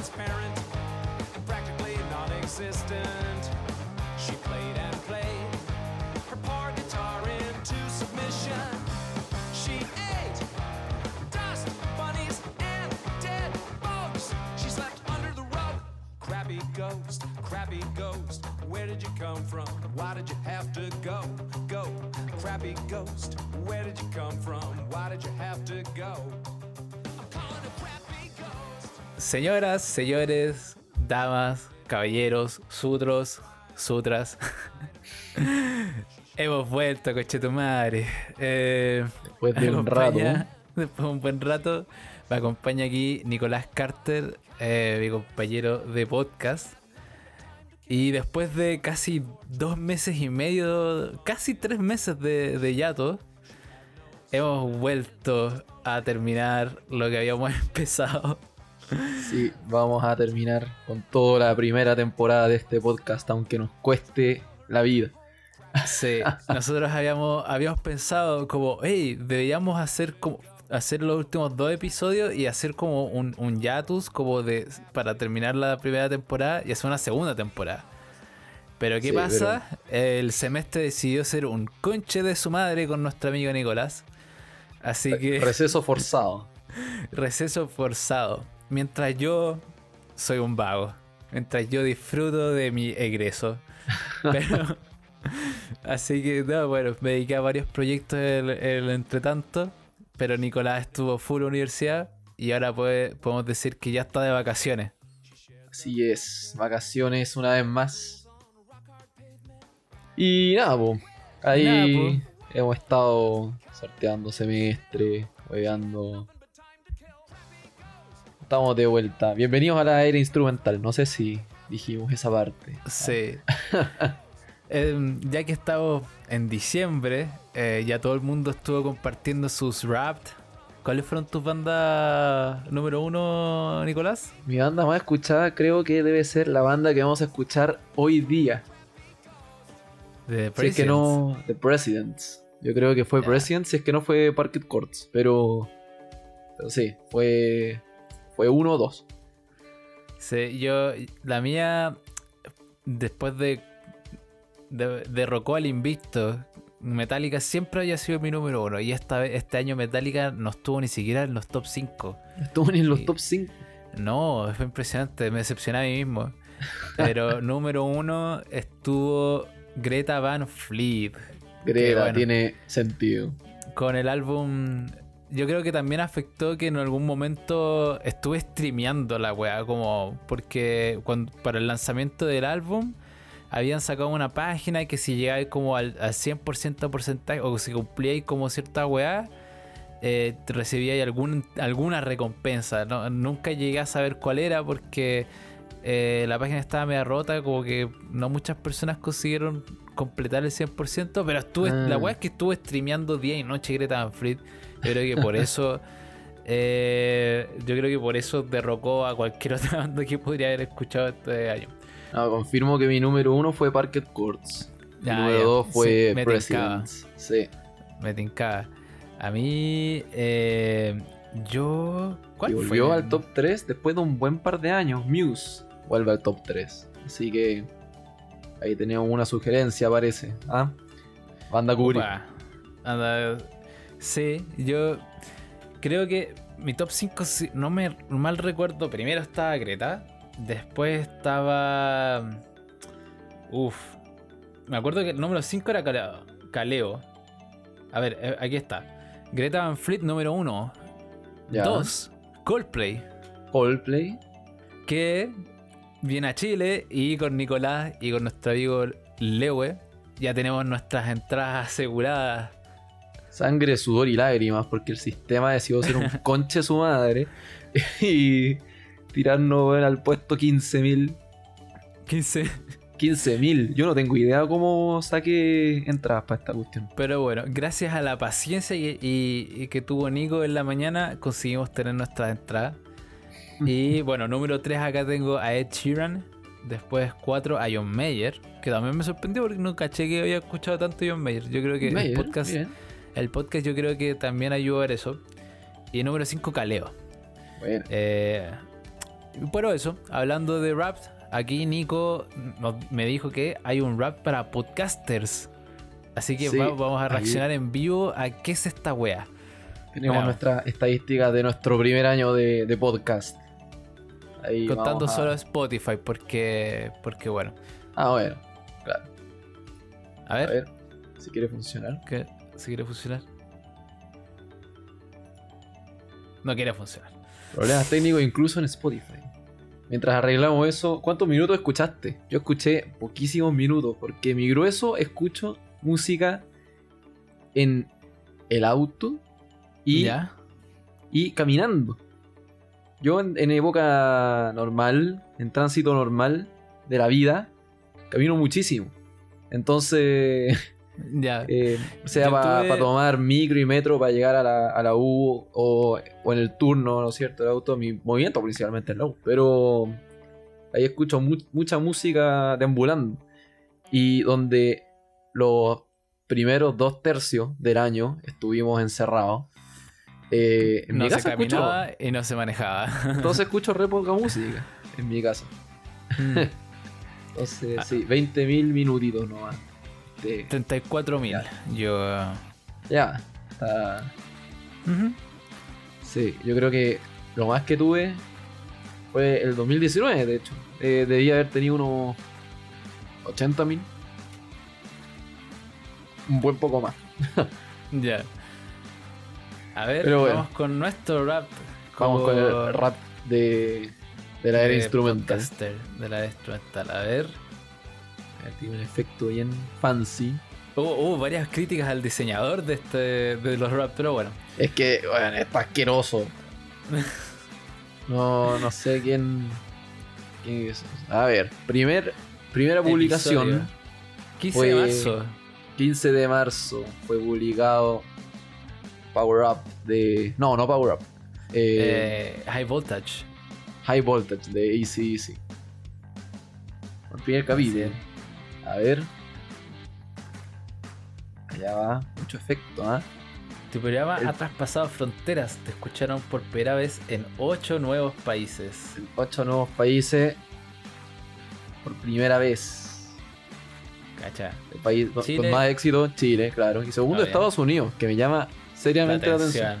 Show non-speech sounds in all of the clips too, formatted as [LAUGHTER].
transparent and practically non existent. She played and played her poor guitar into submission. She ate dust, bunnies, and dead bugs. She slept under the rug. Crabby ghost, crabby ghost, where did you come from? Why did you have to go? Go, crabby ghost, where did you come from? Why did you have to go? Señoras, señores, damas, caballeros, sutros, sutras. [LAUGHS] Hemos vuelto, coche tu madre. Eh, Después de un rato. [LAUGHS] Después de un buen rato. Me acompaña aquí Nicolás Carter, eh, mi compañero de podcast. Y después de casi dos meses y medio, casi tres meses de, de yato, hemos vuelto a terminar lo que habíamos [LAUGHS] empezado. Sí, vamos a terminar con toda la primera temporada de este podcast, aunque nos cueste la vida. Sí, [LAUGHS] nosotros habíamos, habíamos pensado como, hey, deberíamos hacer como hacer los últimos dos episodios y hacer como un, un hiatus como de para terminar la primera temporada y hacer una segunda temporada. Pero ¿qué Sí, pasa? El semestre decidió ser un conche de su madre con nuestro amigo Nicolás. Así que Receso forzado. [LAUGHS] receso forzado. Mientras yo soy un vago. Mientras yo disfruto de mi egreso. [LAUGHS] Pero. así que, no, bueno, me dediqué a varios proyectos el, el entretanto. Pero Nicolás estuvo full universidad. Y ahora puede- podemos decir que ya está de vacaciones. Así es, vacaciones una vez más. Y nada, po. Ahí Nada, hemos estado sorteando semestre, hueveando. Estamos de vuelta. Bienvenidos a la era instrumental. No sé si dijimos esa parte. Sí. [LAUGHS] Em, ya que estamos en diciembre, eh, ya todo el mundo estuvo compartiendo sus raps. ¿Cuáles fueron tus bandas número uno, Nicolás? Mi banda más escuchada creo que debe ser la banda que vamos a escuchar hoy día. De Si es que no, The Presidents. Yo creo que fue Ya. Presidents, si es que no fue Parket Courts. Pero, pero sí, fue fue uno o dos. Sí, yo, la mía, después de, de derrocó al invicto, Metallica siempre había sido mi número uno. Y esta este año Metallica no estuvo ni siquiera en los top 5. Estuvo en los top 5. No, fue impresionante, me decepcioné a mí mismo. Pero [LAUGHS] número uno estuvo Greta Van Fleet Greta, bueno. tiene sentido. con el álbum. Yo creo que también afectó que en algún momento estuve streameando la weá, como porque cuando, para el lanzamiento del álbum habían sacado una página que si llegáis como al, al 100% de porcentaje o si cumplíais como cierta weá, eh, recibíais algún, alguna recompensa. ¿no? Nunca llegué a saber cuál era porque eh, la página estaba media rota, como que no muchas personas consiguieron completar el 100%, pero estuve, Ah. la weá es que estuve streameando día y noche Greta Van Fleet. Yo creo que por eso. eh, yo creo que por eso derrocó a cualquier [LAUGHS] otra banda que podría haber escuchado este año. No, confirmo que mi número uno fue Parket Courts. Mi Ya, número ya. dos fue Sí. Presidents. Sí. Me tincaba. A mí, eh, yo. ¿Cuál Y fue? volvió al top 3 después de un buen par de años. Muse vuelve al top 3. Así que ahí teníamos una sugerencia, parece. ¿Ah? Banda Curi. Upa. Anda, sí, yo creo que mi top 5, si no me mal recuerdo, primero estaba Greta, después estaba... Uf, me acuerdo que el número 5 era Caleo. A ver, eh, aquí está. Greta Van Fleet número 1. Ya. 2. Coldplay. Coldplay. que viene a Chile y con Nicolás y con nuestro amigo Lewe ya tenemos nuestras entradas aseguradas. Sangre, sudor y lágrimas, porque el sistema decidió ser un [LAUGHS] conche su madre [LAUGHS] y tirarnos weón, al puesto 15.000. 15. 15.000. Yo no tengo idea cómo saqué entradas para esta cuestión. Pero bueno, gracias a la paciencia y, y- y que tuvo Nico en la mañana, conseguimos tener nuestras entradas. [LAUGHS] Y bueno, número 3 acá tengo a Ed Sheeran. Después 4 a John Mayer, que también me sorprendió porque no caché que había escuchado tanto John Mayer. Yo creo que Meyer, el podcast, bien. El podcast yo creo que también ayudó a ver eso. Y número 5 Caleo. Bueno, Eh, Pero eso, hablando de rap, aquí Nico nos- me dijo que hay un rap para podcasters. Así que Sí, va- vamos a ahí. reaccionar en vivo a qué es esta wea. Tenemos Veamos. nuestras estadísticas de nuestro primer año de, de podcast. Ahí Contando a- solo Spotify, porque, porque bueno. Ah, bueno, claro. A A ver, ver si quiere funcionar. ¿qué? ¿Si quiere funcionar? No quiere funcionar. Problemas técnicos incluso en Spotify. Mientras arreglamos eso, ¿cuántos minutos escuchaste? Yo escuché poquísimos minutos, porque mi grueso escucho música en el auto y, ¿Ya? y caminando. Yo en, en época normal, en tránsito normal de la vida, camino muchísimo. Entonces, [LAUGHS] Ya. eh, sea para tuve- tomar micro y metro para llegar a la, a la U o, o en el turno, ¿no es cierto? El auto, mi movimiento principalmente en la U. Pero ahí escucho mu- mucha música deambulando. Y donde los primeros dos tercios del año estuvimos encerrados. eh, en no mi se escucho, caminaba y no se manejaba. [LAUGHS] entonces escucho re poca música en mi casa. Mm. [LAUGHS] Entonces, Ah. sí, 20.000 minutitos nomás. De- 34 mil. Yo. ya, está, Ujú. Sí, yo creo que lo más que tuve fue el 2019, de hecho. Eh, debía haber tenido unos 80 mil. Un buen poco más. [LAUGHS] Ya. A ver, Pero bueno. vamos con nuestro rap. Vamos con el rap de, de la era de instrumental. podcaster, De la era instrumental. A ver. Tiene un efecto bien fancy. Hubo, hubo varias críticas al diseñador de este de los rap, pero bueno. Es que, bueno, está asqueroso. No, no sé quién. quién es. A ver, primer, primera publicación. Episodio. 15 Fue- de marzo. 15 de marzo fue publicado Power Up de. No, no Power Up. Eh, Eh, high Voltage. High Voltage de Easy Easy. El primer capítulo. A ver. Allá va. Mucho efecto, ¿ah? Tu programa El- ha traspasado fronteras. Te escucharon por primera vez en 8 nuevos países. En Ocho nuevos países. Por primera vez. Cacha. El país con- Chile. con más éxito, Chile, claro. Y segundo. Estados Unidos, que me llama seriamente la atención.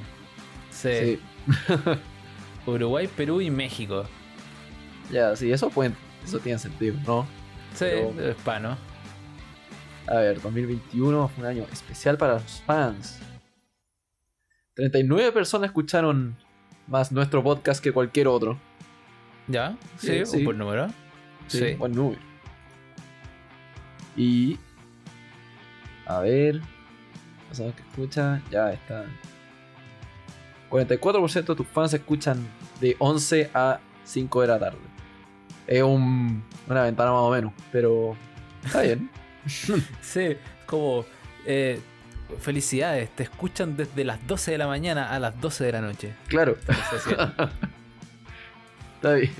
Sí. Sí. [LAUGHS] Uruguay, Perú y México. Ya, sí, eso puede, eso tiene sentido, ¿no? Sí, Pero- es pa, ¿no? A ver, 2021 fue un año especial para los fans. 39 personas escucharon más nuestro podcast que cualquier otro. ¿Ya? Sí, Sí, un sí. buen número. Sí. Buen número. Y. A ver. Personas que escuchan. Ya está. 44% de tus fans escuchan de 11 a 5 de la tarde. Es un, una ventana más o menos, pero está bien. [LAUGHS] Sí, como eh, felicidades, te escuchan desde las 12 de la mañana a las 12 de la noche. Claro, [LAUGHS] está bien.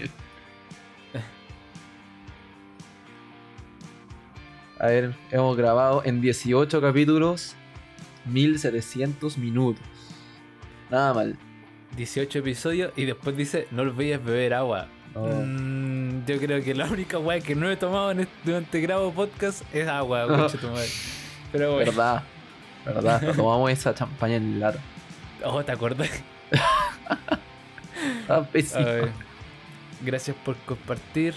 A ver, hemos grabado en 18 capítulos 1700 minutos. Nada mal. 18 episodios y después dice, no olvides beber agua. No. Mm, yo creo que la única weá que no he tomado en este, durante grabo podcast es agua, [LAUGHS] concha tu madre. Pero bueno, Verdad, verdad. nos Tomamos esa champaña en lata. oh, ¿te acuerdas? Está pésimo. A ver, Gracias por compartir.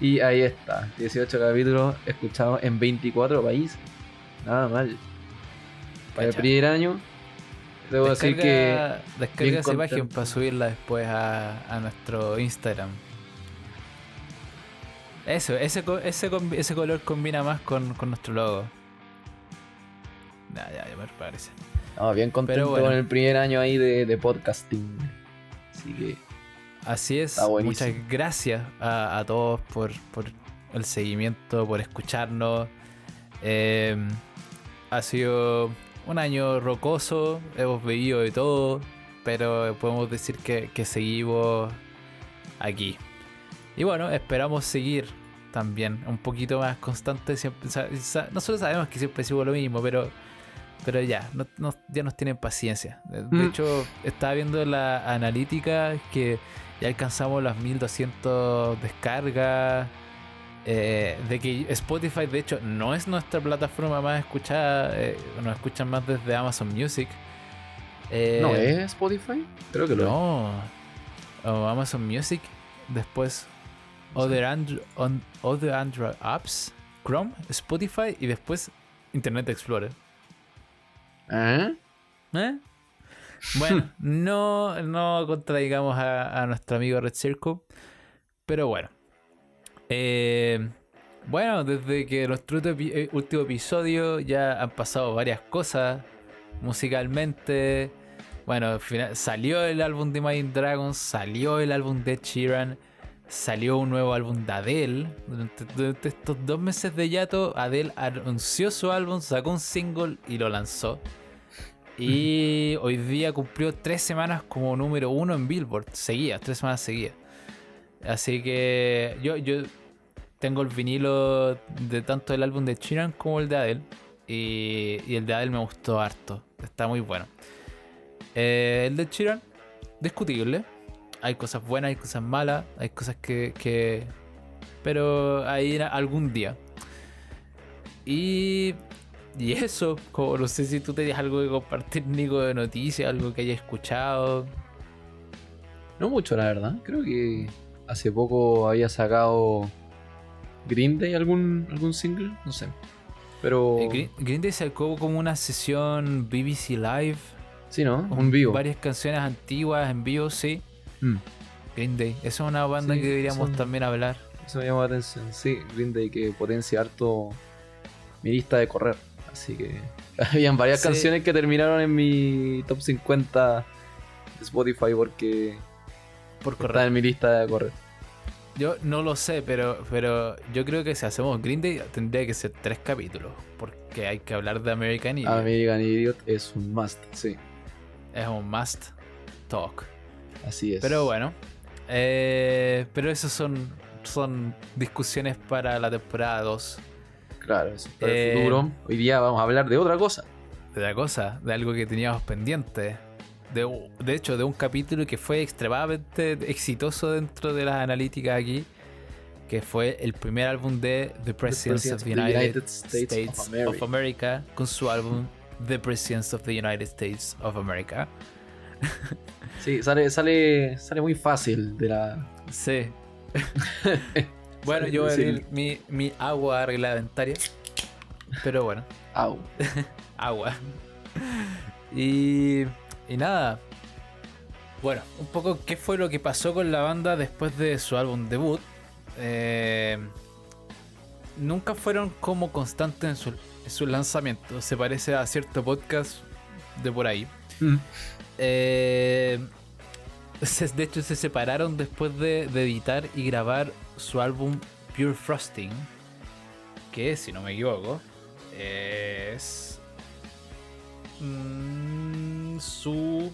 Y ahí está. 18 capítulos escuchados en 24 países. Nada mal. Para el primer año, debo decir que. Descarga, esa imagen contento. para subirla después a, a nuestro Instagram. Eso, ese, ese, ese color combina más con, con nuestro logo. Ya, ya, ya me parece. No, bien contento bueno. con el primer año ahí de, de podcasting. Así que. Así es. Está buenísimo. Muchas gracias a, a todos por, por el seguimiento, por escucharnos. Eh, ha sido un año rocoso, hemos vivido de todo, pero podemos decir que, que seguimos aquí. Y bueno, esperamos seguir también un poquito más constante. Siempre, nosotros sabemos que siempre sigo lo mismo, pero Pero ya, no, no- ya nos tienen paciencia. De, Mm. hecho, estaba viendo la analítica que ya alcanzamos las 1200 descargas. eh, de que Spotify, de hecho, no es nuestra plataforma más escuchada. eh, nos escuchan más desde Amazon Music. Eh, ¿No es Spotify? Creo que lo es. no. Amazon Music. Después Other, Andro- on- other Android Apps. Chrome, Spotify y después Internet Explorer. ¿Eh? ¿Eh? Bueno, [LAUGHS] no, no contradigamos a, a nuestro amigo Red Circle. Pero bueno. Eh, bueno, desde que nuestro eh, último episodio ya han pasado varias cosas musicalmente. Bueno, al final- salió el álbum de Imagine Dragons, salió el álbum de Sheeran, salió un nuevo álbum de Adele. Durante, durante estos dos meses de hiato, Adele anunció su álbum, sacó un single y lo lanzó. Y [LAUGHS] hoy día cumplió tres semanas como número uno en Billboard, seguidas, tres semanas seguidas. Así que yo, yo tengo el vinilo de tanto el álbum de Sheeran como el de Adele. Y, y el de Adele me gustó harto, está muy bueno. Eh, el de Sheeran, discutible. Hay cosas buenas, hay cosas malas, hay cosas que. que- pero ahí algún día. Y. Y eso, como no sé si tú tenías algo que compartir, Nico, de noticias, algo que hayas escuchado. No mucho, la verdad. Creo que hace poco había sacado Green Day algún, algún single, no sé. Pero. Eh, Green, Green Day sacó como una sesión BBC Live. Sí, ¿no? Un vivo. Varias canciones antiguas en vivo, sí. Mm, Green Day. Esa es una banda Sí, que deberíamos son- también hablar. Eso me llamó la atención. Sí, Green Day que potencia harto mi lista de correr. Así que. [LAUGHS] Habían varias Sí. canciones que terminaron en mi top 50 de Spotify porque Por correr. en mi lista de correr. Yo no lo sé, pero, pero yo creo que si hacemos Green Day tendría que ser tres capítulos. Porque hay que hablar de American Idiot. American Idiot es un must, sí. Es un must talk. Así es. Pero bueno. eh, pero eso son, son discusiones para la temporada 2. Claro, eso es para Eh, el futuro. Hoy día vamos a hablar de otra cosa. De la cosa, de algo que teníamos pendiente. De, de hecho, de un capítulo que fue extremadamente exitoso dentro de las analíticas aquí. Que fue el primer álbum de The Presidents of the United, States, of, America. Con su álbum The Presidents of the United States of America. [LAUGHS] Sí, sale, sale, sale muy fácil de la. Sí. [LAUGHS] bueno, yo voy a decir- abrir mi, mi agua reglamentaria. Pero bueno, Au. [LAUGHS] agua. Y, y nada. Bueno, un poco qué fue lo que pasó con la banda después de su álbum debut. Eh, nunca fueron como constantes en su, en su lanzamiento. Se parece a cierto podcast de por ahí. Mm. Eh, se- [LAUGHS] de hecho, se separaron después de, de editar y grabar su álbum Pure Frosting. Que, si no me equivoco, es. mm, su.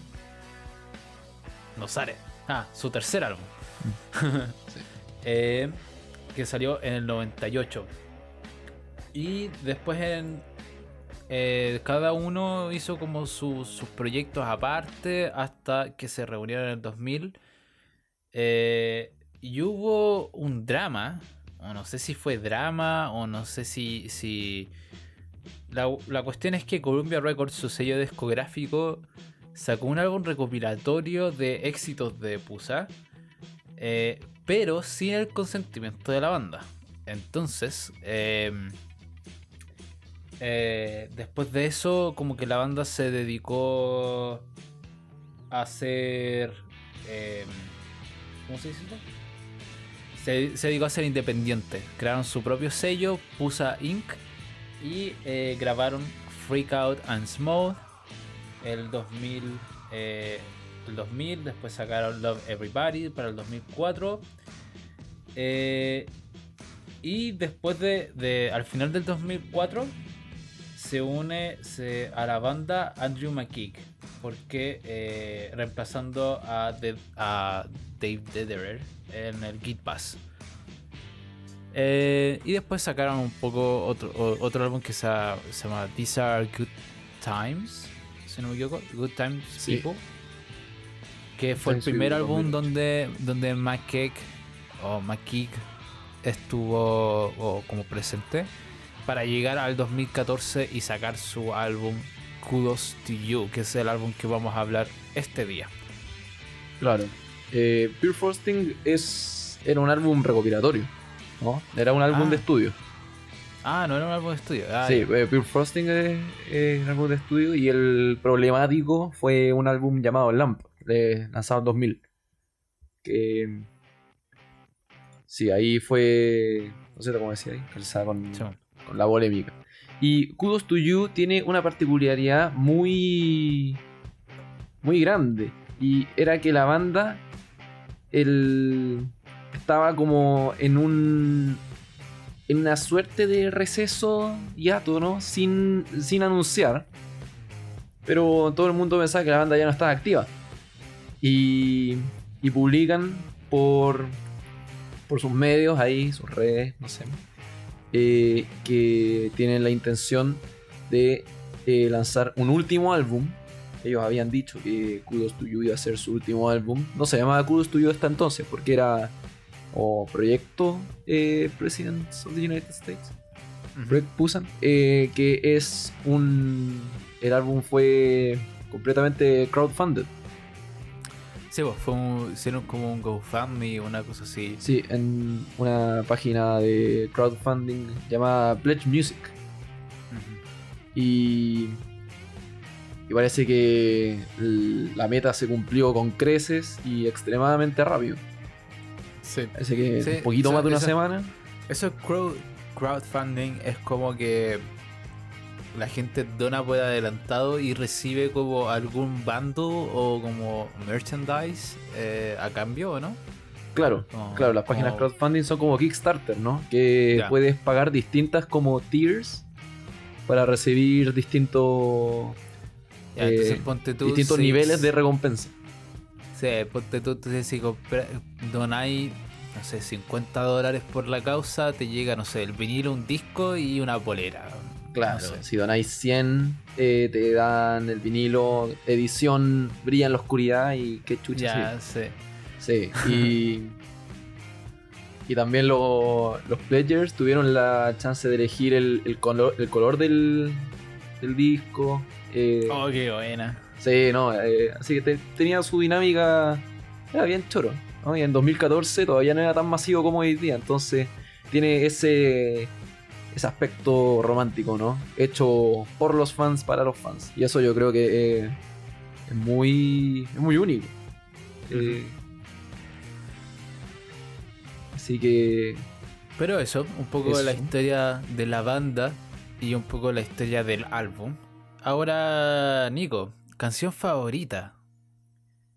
No sale. Ah, su tercer álbum. [LAUGHS] [LAUGHS] Eh, que salió en el 98. Y después en, eh, cada uno hizo como su- sus proyectos aparte hasta que se reunieron en el 2000. Eh, y hubo un drama, o no sé si fue drama, o no sé si... si... La, la cuestión es que Columbia Records, su sello discográfico, sacó un álbum recopilatorio de éxitos de Pusa, eh, pero sin el consentimiento de la banda. Entonces, em, eh, después de eso, como que la banda se dedicó a hacer. em, ¿Cómo se dice eso? Se, dedicó a ser independiente. Crearon su propio sello, Pusa Inc. Y eh, grabaron Freak Out and Smooth el 2000. eh, el 2000, después sacaron Love Everybody para el 2004. eh, y después de, de- al final del 2004 se une se- a la banda Andrew McKeek porque eh, reemplazando a, De- a Dave Dederer en el Git Pass. Eh, y después sacaron un poco otro, otro álbum que se, se llama These Are Good Times, si no me equivoco, Good Times Sí. People, que fue el primer álbum 2000. donde, donde McKeek o McKeek estuvo o como presente para llegar al 2014 y sacar su álbum Kudos to You, que es el álbum que vamos a hablar este día. Claro. Eh, Pure Frosting es, era un álbum recopilatorio, ¿no? Era un álbum Ah. de estudio. Ah, no era un álbum de estudio. Ah, sí, eh, Pure Frosting es, es un álbum de estudio y el problemático fue un álbum llamado Lamp, de- lanzado en 2000. Que. Sí, ahí fue. No sé cómo decía ahí, calzada con, Sí. Con la polémica. Y Kudos to You tiene una particularidad muy. muy grande. Y era que la banda. El, estaba como en un. en una suerte de receso hiato, ¿no? Sin, sin anunciar. Pero todo el mundo pensaba que la banda ya no estaba activa. Y. y publican por. por sus medios ahí, sus redes, no sé eh, que tienen la intención de eh, lanzar un último álbum. Ellos habían dicho que Kudos to You iba a ser su último álbum. No se llamaba Kudos to You hasta entonces, porque era o Proyecto eh, Presidents of the United States. Project Pusan, eh, que es un. El álbum fue completamente crowdfunded. Sí, pues, fue un- hicieron como un GoFundMe, una cosa así. Sí, en una página de crowdfunding llamada Pledge Music. Y, y parece que la meta se cumplió con creces y extremadamente rápido. Sí. Parece que Sí, un poquito más de una eso- semana. Eso crowd, crowdfunding es como que la gente dona por adelantado y recibe como algún bando o como merchandise eh, a cambio, ¿o no? Claro, claro, las páginas crowdfunding son como Kickstarter, ¿no? Que puedes pagar distintas como tiers para recibir distintos, Ya, eh, tú. distintos niveles de recompensa. Sí, ponte tú, entonces si donáis, no sé, 50 dólares por la causa, te llega, no sé, el vinilo, un disco y una polera. Claro, No sé. si donáis 100, eh, te dan el vinilo, edición brilla en la oscuridad y qué chucha. sí. Ya, sí. Sí, y, [LAUGHS] y también lo- los pledgers tuvieron la chance de elegir el, el color, el color del, del disco. eh, Oh, qué buena. Sí, no, eh, así que te- tenía su dinámica, era bien choro. ¿no? Y en 2014 todavía no era tan masivo como hoy día, entonces tiene ese, ese aspecto romántico, ¿no? Hecho por los fans para los fans. Y eso yo creo que eh, es muy, es muy único. Eh, así que Pero eso, un poco de la historia de la banda y un poco la historia del álbum. Ahora, Nico, canción favorita.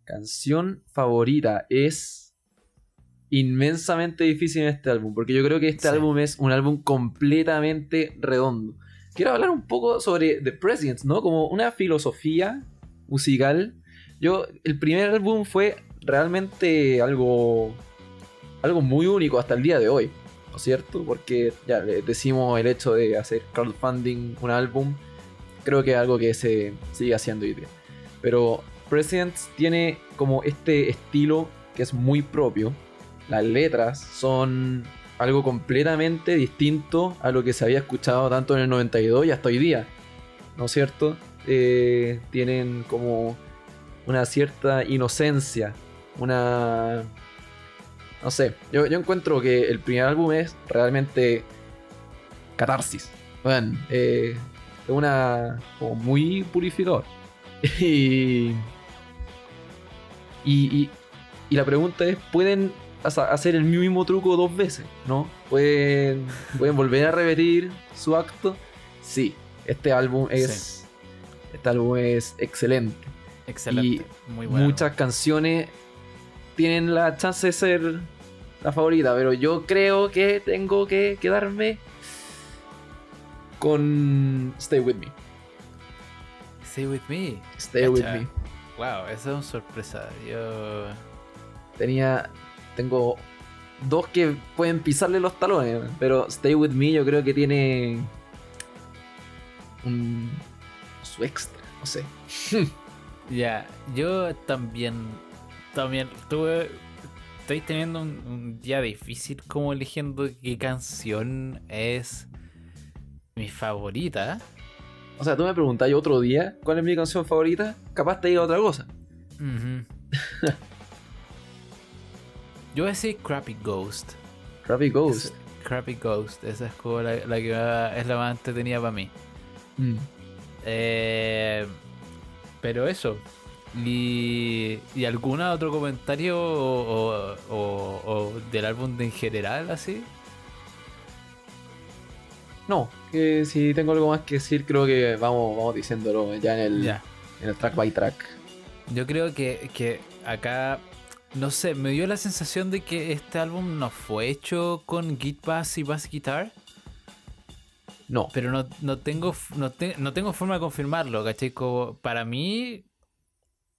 canción favorita es inmensamente difícil en este álbum, porque yo creo que este Sí. álbum es un álbum completamente redondo. Quiero hablar un poco sobre The Presidents, ¿no? Como una filosofía musical. Yo, el primer álbum fue realmente algo, algo muy único hasta el día de hoy, ¿no es cierto? Porque ya le decimos el hecho de hacer crowdfunding un álbum, creo que es algo que se sigue haciendo hoy día. Pero Presidents tiene como este estilo que es muy propio. Las letras son algo completamente distinto a lo que se había escuchado tanto en el 92 y hasta hoy día. ¿No es cierto? Eh, tienen como una cierta inocencia, una... No sé, yo, yo encuentro que el primer álbum es realmente catarsis. Bueno, eh, es una... como muy purificador. [LAUGHS] y, y, y, la pregunta es, ¿pueden hacer el mismo truco dos veces? ¿No? ¿Pueden, ¿Pueden volver a repetir su acto? Sí, este álbum es... Este álbum es excelente. Excelente. Muy bueno. Muchas canciones tienen la chance de ser la favorita, pero yo creo que tengo que quedarme con Stay With Me. Stay with me. Stay With. Me. Wow, esa es una sorpresa. Yo. Tenía. Tengo dos que pueden pisarle los talones, pero Stay With Me yo creo que tiene. un- su extra, no sé. [LAUGHS] Ya, yo también, también tuve, estoy teniendo un, un día difícil como eligiendo qué canción es mi favorita. O sea, tú me preguntáis otro día cuál es mi canción favorita, capaz te diga otra cosa. Ujú. [LAUGHS] yo voy a decir Crappy Ghost. Rapid Ghost. Crappy Ghost, esa es como la, la que va- es la más entretenida para mí. Mm. Eh, pero eso. Y, ¿Y algún otro comentario o, o- o- o del álbum en general así? No, que si tengo algo más que decir, creo que vamos, vamos diciéndolo ya en el, Ya. en el track by track. Yo creo que, que acá, no sé, me dio la sensación de que este álbum no fue hecho con Git Bass y Bass Guitar, No, pero no, no, tengo, no, te- no tengo forma de confirmarlo, ¿cachai? Como para mí,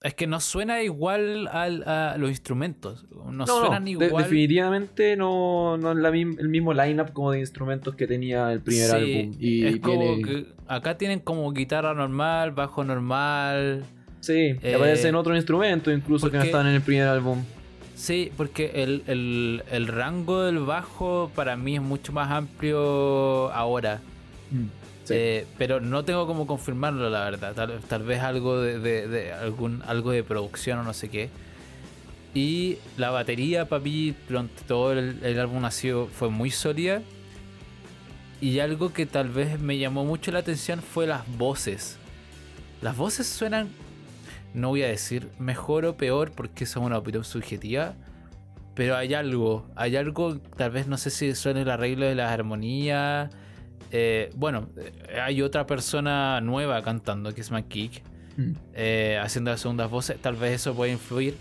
es que no suena igual al- a los instrumentos, no, no, suenan igual. definitivamente no, no es la el mismo lineup como de instrumentos que tenía el primer Sí, álbum. Y es como tiene- que acá tienen como guitarra normal, bajo normal. Sí, eh, aparecen otros instrumentos incluso que no están en el primer álbum. Sí, porque el, el- el rango del bajo para mí es mucho más amplio ahora. Sí. Eh, pero no tengo como confirmarlo, la verdad. Tal, tal vez algo de, de- de algún algo de producción o no sé qué. Y la batería, mí, durante todo el, el álbum ha sido, fue muy sólida. Y algo que tal vez me llamó mucho la atención fue las voces. Las voces suenan, no voy a decir mejor o peor porque eso es una opinión subjetiva. Pero hay algo, hay algo, tal vez no sé si son el arreglo de las armonías. Eh, bueno, eh, hay otra persona nueva cantando que es McKeek, Mm. eh, haciendo las segundas voces. Tal vez eso puede influir.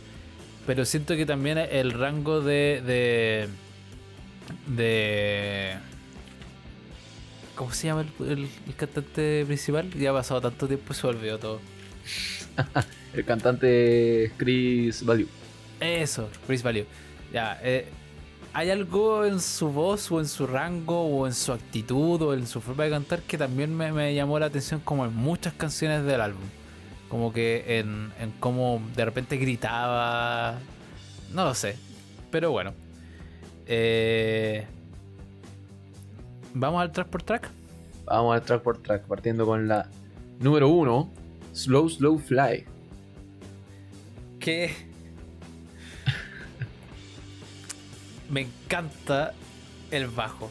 Pero siento que también el rango de. de. de ¿Cómo se llama el, el- el cantante principal? Ya ha pasado tanto tiempo y se olvidó todo. [LAUGHS] El cantante Chris Value. Eso, Chris Value. Ya, eh, hay algo en su voz o en su rango o en su actitud o en su forma de cantar que también me, me llamó la atención como en muchas canciones del álbum. Como que en, en cómo de repente gritaba. No lo sé. Pero bueno. Eh, Vamos al track por track. Vamos al track por track, partiendo con la número uno, Slow Slow Fly. Que me encanta el bajo.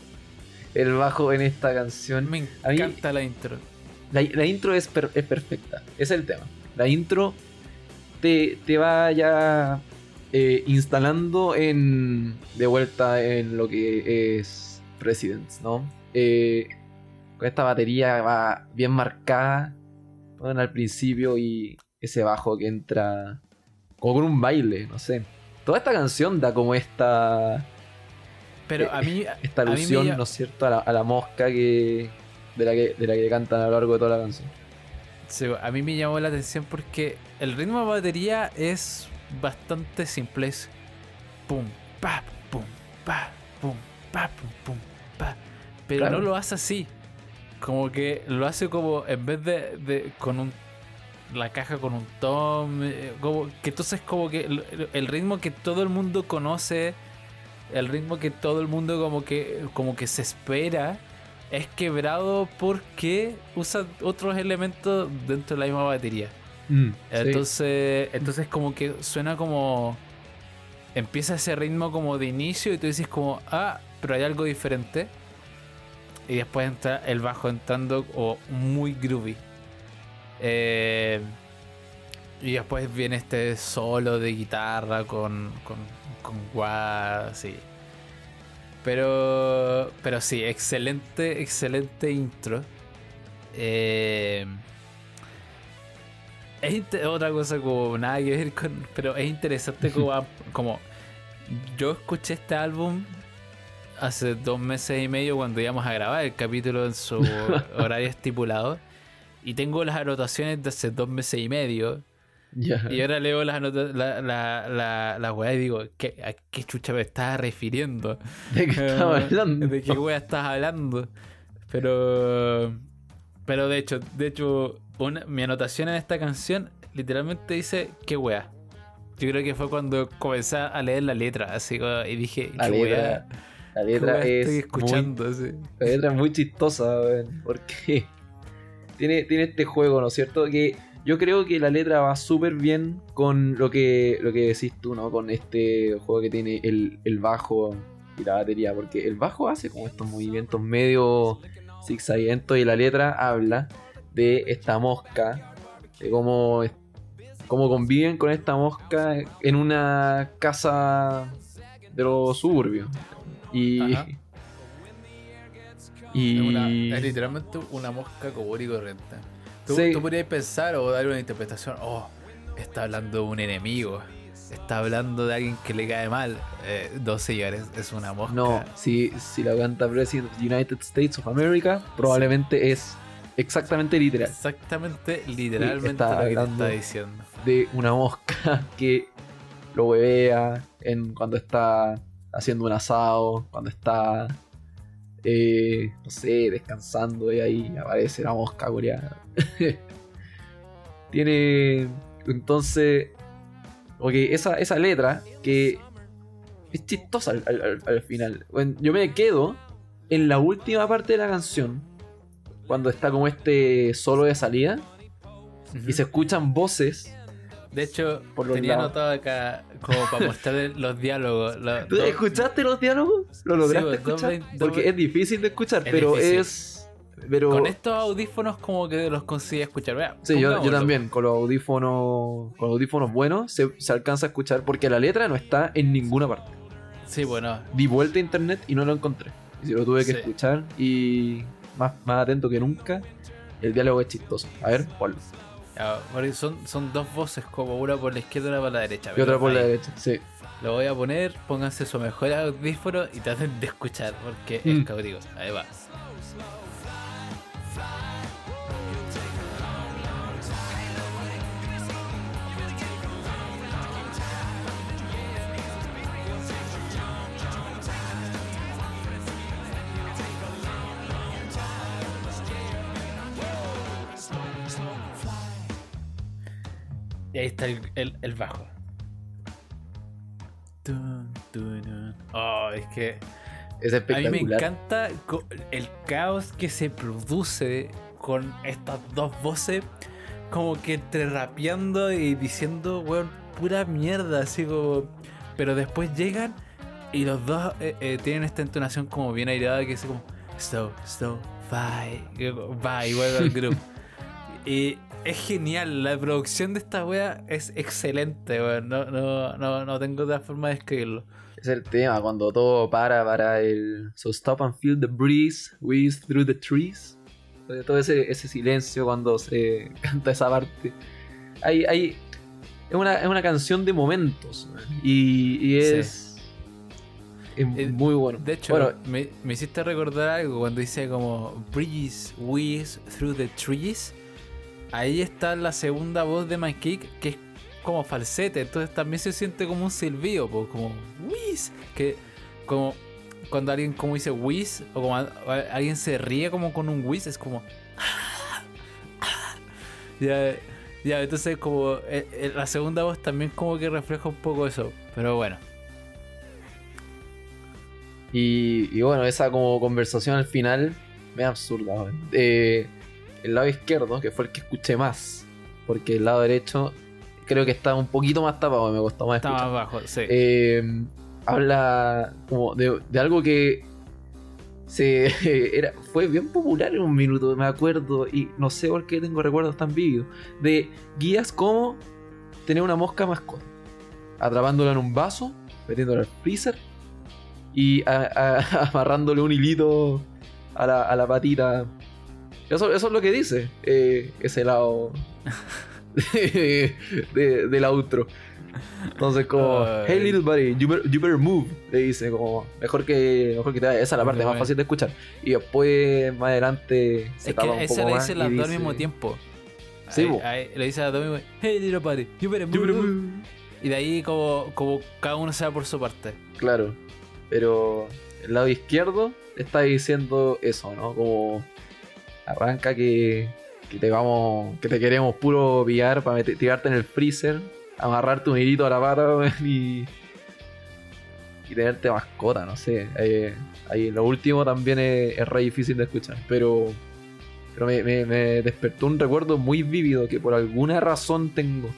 El bajo en esta canción. Me mí- encanta la intro. La, la intro es, per- es perfecta. Es el tema. La intro te, te va ya eh, instalando en de vuelta en lo que es Presidents, ¿no? Eh, con esta batería va bien marcada bueno, al principio y ese bajo que entra como con un baile, no sé. Toda esta canción da como esta Pero a mí, esta a mí me alusión, ¿no es cierto?, a la, a la mosca que de la que de la que cantan a lo largo de toda la canción. Sí, a mí me llamó la atención porque el ritmo de batería es bastante simple. Es pum, pa, pum, pa, pum, pa, pum, pum, pa. Pero Claro. no lo hace así. Como que lo hace como en vez de, de con un la caja con un tom, eh, como que entonces como que el, el ritmo que todo el mundo conoce, el ritmo que todo el mundo como que como que se espera es quebrado porque usa otros elementos dentro de la misma batería. Mm, sí. Entonces, entonces como que suena como empieza ese ritmo como de inicio y tú dices como, ah, pero hay algo diferente. Y después entra el bajo entrando o muy groovy. Eh, y después viene este solo de guitarra con, con, con guas, así. Pero, pero sí, excelente, excelente intro. Eh, es otra cosa como nada que ver con. Pero es interesante como, [LAUGHS] como yo escuché este álbum hace dos meses y medio cuando íbamos a grabar el capítulo en su [LAUGHS] horario estipulado. Y tengo las anotaciones de hace dos meses y medio. Y ahora leo las la, la, la, la weá y digo, ¿qué, ¿a qué chucha me estás refiriendo? ¿De qué Eh, hablando? ¿De qué wea estás hablando? Pero. Pero de hecho, de hecho, una- mi anotación en esta canción literalmente dice, qué wea. Yo creo que fue cuando comencé a leer la letra, así y dije, qué letra, wea. la qué letra es estoy muy así. La letra es muy chistosa, weón, porque tiene, tiene este juego, ¿no es cierto? Que yo creo que la letra va súper bien con lo que, lo que decís tú, ¿no? Con este juego que tiene el, el bajo y la batería, porque el bajo hace como estos movimientos medio zigzaguentos y la letra habla de esta mosca, de cómo, cómo conviven con esta mosca en una casa de los suburbios. Y... Y... Es, una- es literalmente una mosca común y corriente. Tú, Sí. tú podrías pensar o dar una interpretación, oh, está hablando de un enemigo, está hablando de alguien que le cae mal. Eh, no, señores, es una mosca. No, si, si la canta President of the United States of America, probablemente es exactamente literal. Exactamente, literalmente está lo que te hablando- está diciendo. De una mosca [LAUGHS] que lo huevea en, cuando está haciendo un asado, cuando está, eh, no sé, descansando y ahí aparece la mosca coreana. [LAUGHS] Tiene, entonces, ok, esa, esa letra que es chistosa al, al- al- al final. Bueno, yo me quedo en la última parte de la canción, cuando está como este solo de salida, y se escuchan voces. De hecho, Por tenía lados. anotado acá como para mostrar los diálogos. ¿Tú dos- ¿Escuchaste los diálogos? ¿Lo lograste pues, escuchar? dos Porque es difícil de escuchar, Es pero difícil. es. Pero. Con estos audífonos como que los conseguí escuchar. Vea, Sí, yo, también, con los audífonos. Con los audífonos buenos se, se alcanza a escuchar porque la letra no está en ninguna parte. Sí, bueno. Di vuelta a internet y no lo encontré. Y si lo tuve que Sí. escuchar y más, más atento que nunca, el diálogo es chistoso. A ver, ponlo. Ya, porque son, son dos voces, como una por la izquierda y una por la derecha. Y otra por la derecha, sí. Lo voy a poner, pónganse su mejor audífono y traten de escuchar, porque Mm. es cautivo. Ahí va. Y ahí está el, el- el bajo. Oh, es que Es a mí me encanta el caos que se produce con estas dos voces, como que entre rapeando y diciendo, weón, pura mierda, así como. Pero después llegan y los dos eh, eh, tienen esta entonación como bien airada que es como, slow, slow, bye, bye, vuelve al [LAUGHS] grupo. Y es genial, la producción de esta wea es excelente, weón. No, no, no, no tengo otra forma de describirlo. Es el tema, cuando todo para para el. So stop and feel the breeze, whiz through the trees. Todo- ese, ese silencio cuando se [LAUGHS] canta esa parte. Hay, hay, es, una, es una canción de momentos. Y, y es. Es Eh, muy bueno. De hecho, bueno, me, me hiciste recordar algo cuando dice como Breeze, whiz through the trees. Ahí está la segunda voz de My Kick, que es como falsete, entonces también se siente como un silbido, po, como whiz, que como cuando alguien como dice whiz, o como alguien se ríe como con un whiz, es como [LAUGHS] ya, ya, entonces como eh, eh, la segunda voz también como que refleja un poco eso, pero bueno. Y, y bueno, esa como conversación al final me absurda. Eh, el lado izquierdo, que fue el que escuché más, porque el lado derecho creo que está un poquito más tapado, me costó más Está escuchar. más bajo, sí. Eh, habla como de, de algo que se [LAUGHS] era, fue bien popular en un minuto, me acuerdo, y no sé por qué tengo recuerdos tan vívidos, de guías como tener una mosca mascota, atrapándola en un vaso, metiéndola al freezer y a- a- [LAUGHS] amarrándole un hilito a la, a la patita. Eso, eso es lo que dice eh, ese lado de- [LAUGHS] de- del outro. Entonces como, hey little buddy, you better, you better move, le dice como, mejor que, mejor que te vayas. Esa es la parte más fácil de escuchar. Y después, más adelante, se Es que un ese poco le dice las dos al mismo tiempo. Sí, Ahí- bo. ahí le dice a las dos mismo Hey, little buddy, you better "You better move". move". Y de ahí como, como cada uno se va por su parte. Claro, pero el lado izquierdo está diciendo eso, ¿no? Como arranca que que te vamos, que te queremos puro pillar para meter- tirarte en el freezer, amarrar tu mirito a la pata y, y tenerte mascota, no sé. Eh, ahí lo último también es, es re difícil de escuchar, pero, pero me, me- me despertó un recuerdo muy vívido que por alguna razón tengo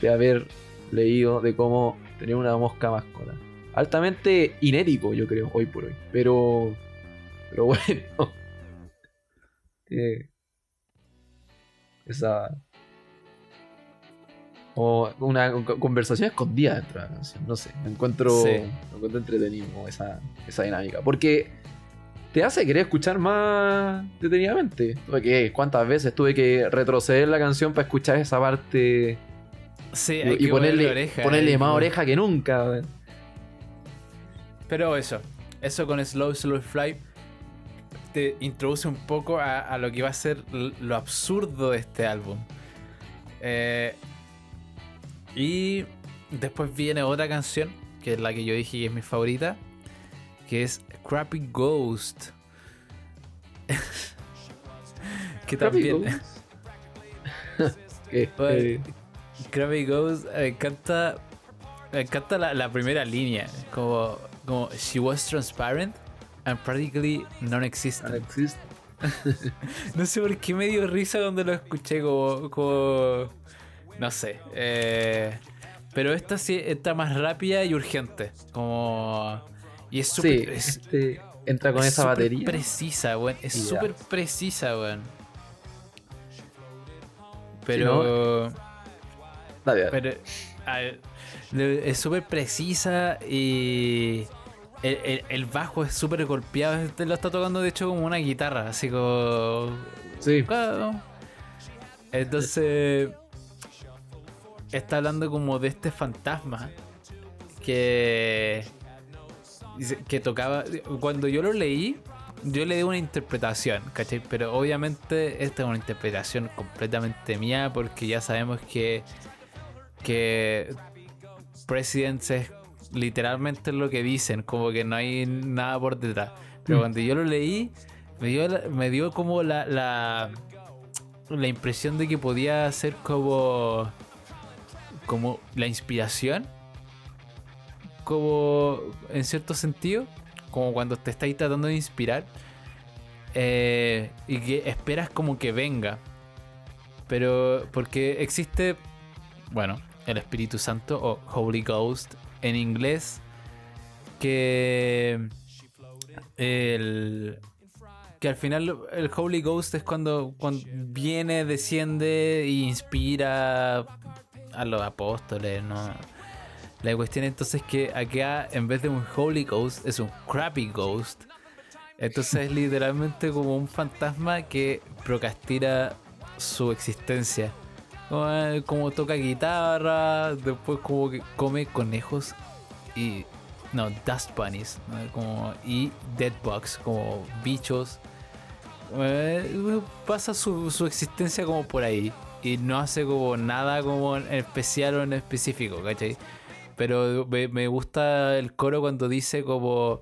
de haber leído de cómo tener una mosca mascota. Altamente inético, yo creo, hoy por hoy. Pero. Pero [LAUGHS] bueno. Esa. O una co- conversación escondida dentro de la canción. No sé. Me encuentro. Sí. Me encuentro entretenido esa, esa dinámica. Porque te hace querer escuchar más detenidamente. Tuve que, ¿Cuántas veces tuve que retroceder la canción para escuchar esa parte? Sí, hay Y, que ponerle, oreja, ponerle más como- oreja que nunca. Pero eso, eso con Slow Slow Fly te introduce un poco a, a lo que va a ser lo absurdo de este álbum. Eh, y después viene otra canción, que es la que yo dije que es mi favorita, que es Crappy Ghost. [LAUGHS] que también... [LAUGHS] Eh, eh, Krabby Ghost me encanta. Me encanta la, la primera línea. Como, como She was transparent and practically non-existent. existe. [LAUGHS] No sé por qué me dio risa cuando lo escuché como. como no sé. eh, pero esta sí está más rápida y urgente. Como. Y es Sí, súper. es- este entra con es esa súper batería. precisa, weón. Es súper precisa, weón. Pero. Dale, dale. Pero a es súper precisa y el, el- el bajo es súper golpeado. Este lo está tocando de hecho como una guitarra, así como... Sí, Entonces está hablando como de este fantasma que que tocaba cuando yo lo leí yo le di una interpretación ¿cachai? pero obviamente esta es una interpretación completamente mía porque ya sabemos que que Presidents es literalmente lo que dicen como que no hay nada por detrás pero Mm. cuando yo lo leí me dio, me dio como la, la la impresión de que podía ser como como la inspiración como en cierto sentido como cuando te estáis tratando de inspirar eh, y que esperas como que venga pero porque existe bueno el Espíritu Santo o Holy Ghost en inglés que el que al final el Holy Ghost es cuando, cuando viene, desciende e inspira a los apóstoles, ¿no? La cuestión entonces es que acá en vez de un Holy Ghost es un Crappy Ghost. Entonces es literalmente como un fantasma que procrastina su existencia. Como, toca guitarra, después como que come conejos y... No, Dust Bunnies. ¿no? Como, y Deadbugs, como bichos. Pasa su, su existencia como por ahí. Y no hace como nada como en especial o en específico, ¿cachai? Pero me, me gusta el coro cuando dice como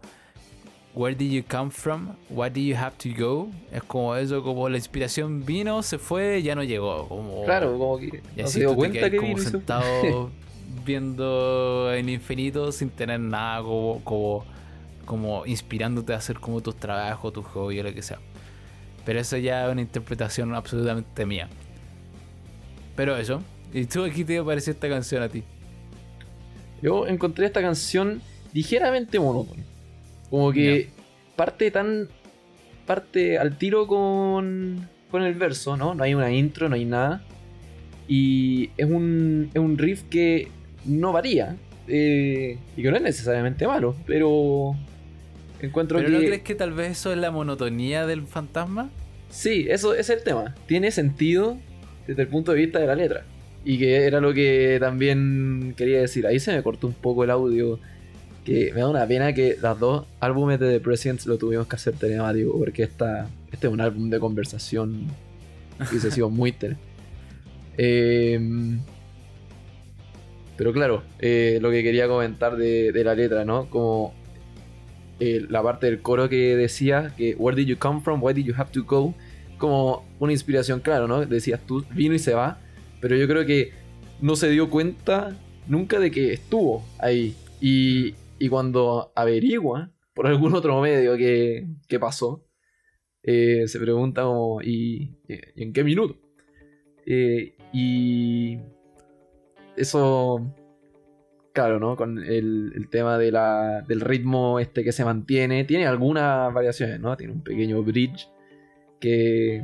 Where did you come from? What do you have to go? Es como eso, como la inspiración vino, se fue, ya no llegó. Como, claro, como que y no así se dio te cuenta quedas que como vino sentado [LAUGHS] viendo el infinito sin tener nada como, como, como inspirándote a hacer como tus trabajos, tus hobbies, lo que sea. Pero eso ya es una interpretación absolutamente mía. Pero eso. ¿Y tú aquí te pareció esta canción a ti? Yo encontré esta canción ligeramente monótona. Como que parte tan. parte al tiro con. con el verso, ¿no? No hay una intro, no hay nada. Y es un, es un riff que no varía. eh, y que no es necesariamente malo, pero. Encuentro ¿Pero que. no crees que tal vez eso es la monotonía del fantasma? Sí, eso es el tema. Tiene sentido desde el punto de vista de la letra. Y que era lo que también quería decir. Ahí se me cortó un poco el audio. Que me da una pena que los dos álbumes de The Presidents lo tuvimos que hacer temático. Porque esta, este es un álbum de conversación. Y hubiese sido muy interesante. [LAUGHS] pero claro, eh, lo que quería comentar de, de la letra, ¿no? Como eh, la parte del coro que decía que Where did you come from? Why did you have to go? como una inspiración, claro, ¿no? Decías tú, vino y se va, pero yo creo que no se dio cuenta nunca de que estuvo ahí. Y, y cuando averigua por algún otro medio que, que pasó, eh, se pregunta como, ¿y, en qué minuto? Eh, y eso, claro, ¿no? Con el, el tema de la, del ritmo este que se mantiene, tiene algunas variaciones, ¿no? Tiene un pequeño bridge que...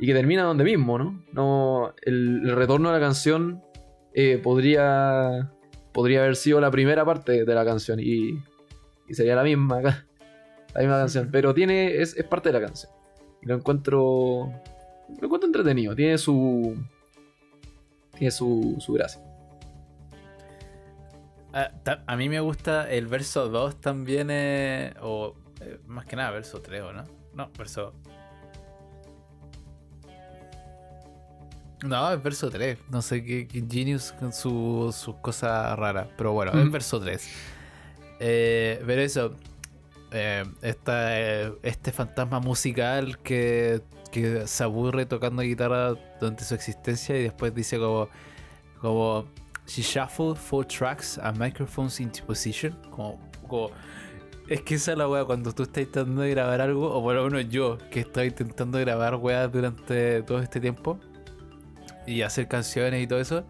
Y que termina donde mismo, ¿no? no el, el retorno a la canción eh, podría, podría haber sido la primera parte de la canción y, y sería la misma, [LAUGHS] la misma canción. Pero tiene, es, es parte de la canción. Y lo encuentro, lo encuentro entretenido. Tiene su, tiene su, su gracia. A, ta- a mí me gusta el verso 2 también, eh, o eh, más que nada verso 3, ¿o no? No, verso... No, es verso 3. No sé qué, Genius con su- sus cosas raras. Pero bueno, es Mm. verso 3. Eh, pero eso, eh, esta, eh, este fantasma musical que, que se aburre tocando guitarra durante su existencia y después dice como, como She shuffled four tracks and microphones into position. Como, como- es que esa es la wea cuando tú estás intentando grabar algo, o por lo menos yo, que estoy intentando grabar weas durante todo este tiempo y hacer canciones y todo eso.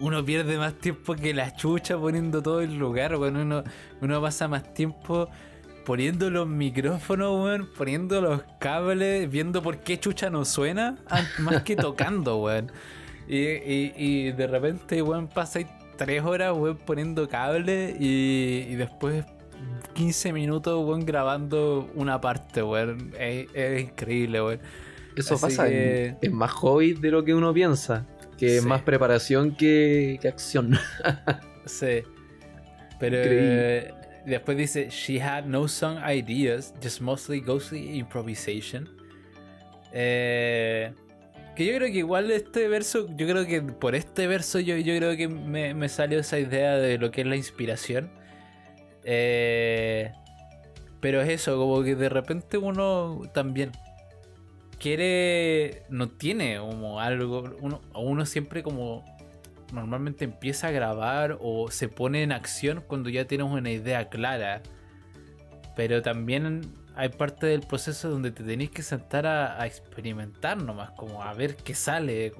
Uno pierde más tiempo que la chucha poniendo todo en lugar, weón. Uno, uno pasa más tiempo poniendo los micrófonos, weón, poniendo los cables, viendo por qué chucha no suena, más que tocando, weón. Y, y, y de repente, weón, pasáis tres horas, poniendo cables y, y después 15 minutos, grabando una parte, weón. Es, es increíble, weón. Eso Así pasa, que- en- es más hobby de lo que uno piensa. Que es Sí. más preparación que, que acción. [LAUGHS] Sí. Pero Increíble. eh, después dice, She had no song ideas, just mostly ghostly improvisation. Eh, que yo creo que igual este verso, yo creo que por este verso yo, yo creo que me, me salió esa idea de lo que es la inspiración. Eh, pero es eso, como que de repente uno también quiere, no tiene como algo, uno, uno siempre como normalmente empieza a grabar o se pone en acción cuando ya tienes una idea clara. Pero también hay parte del proceso donde te tenéis que sentar a, a experimentar nomás, como a ver qué sale.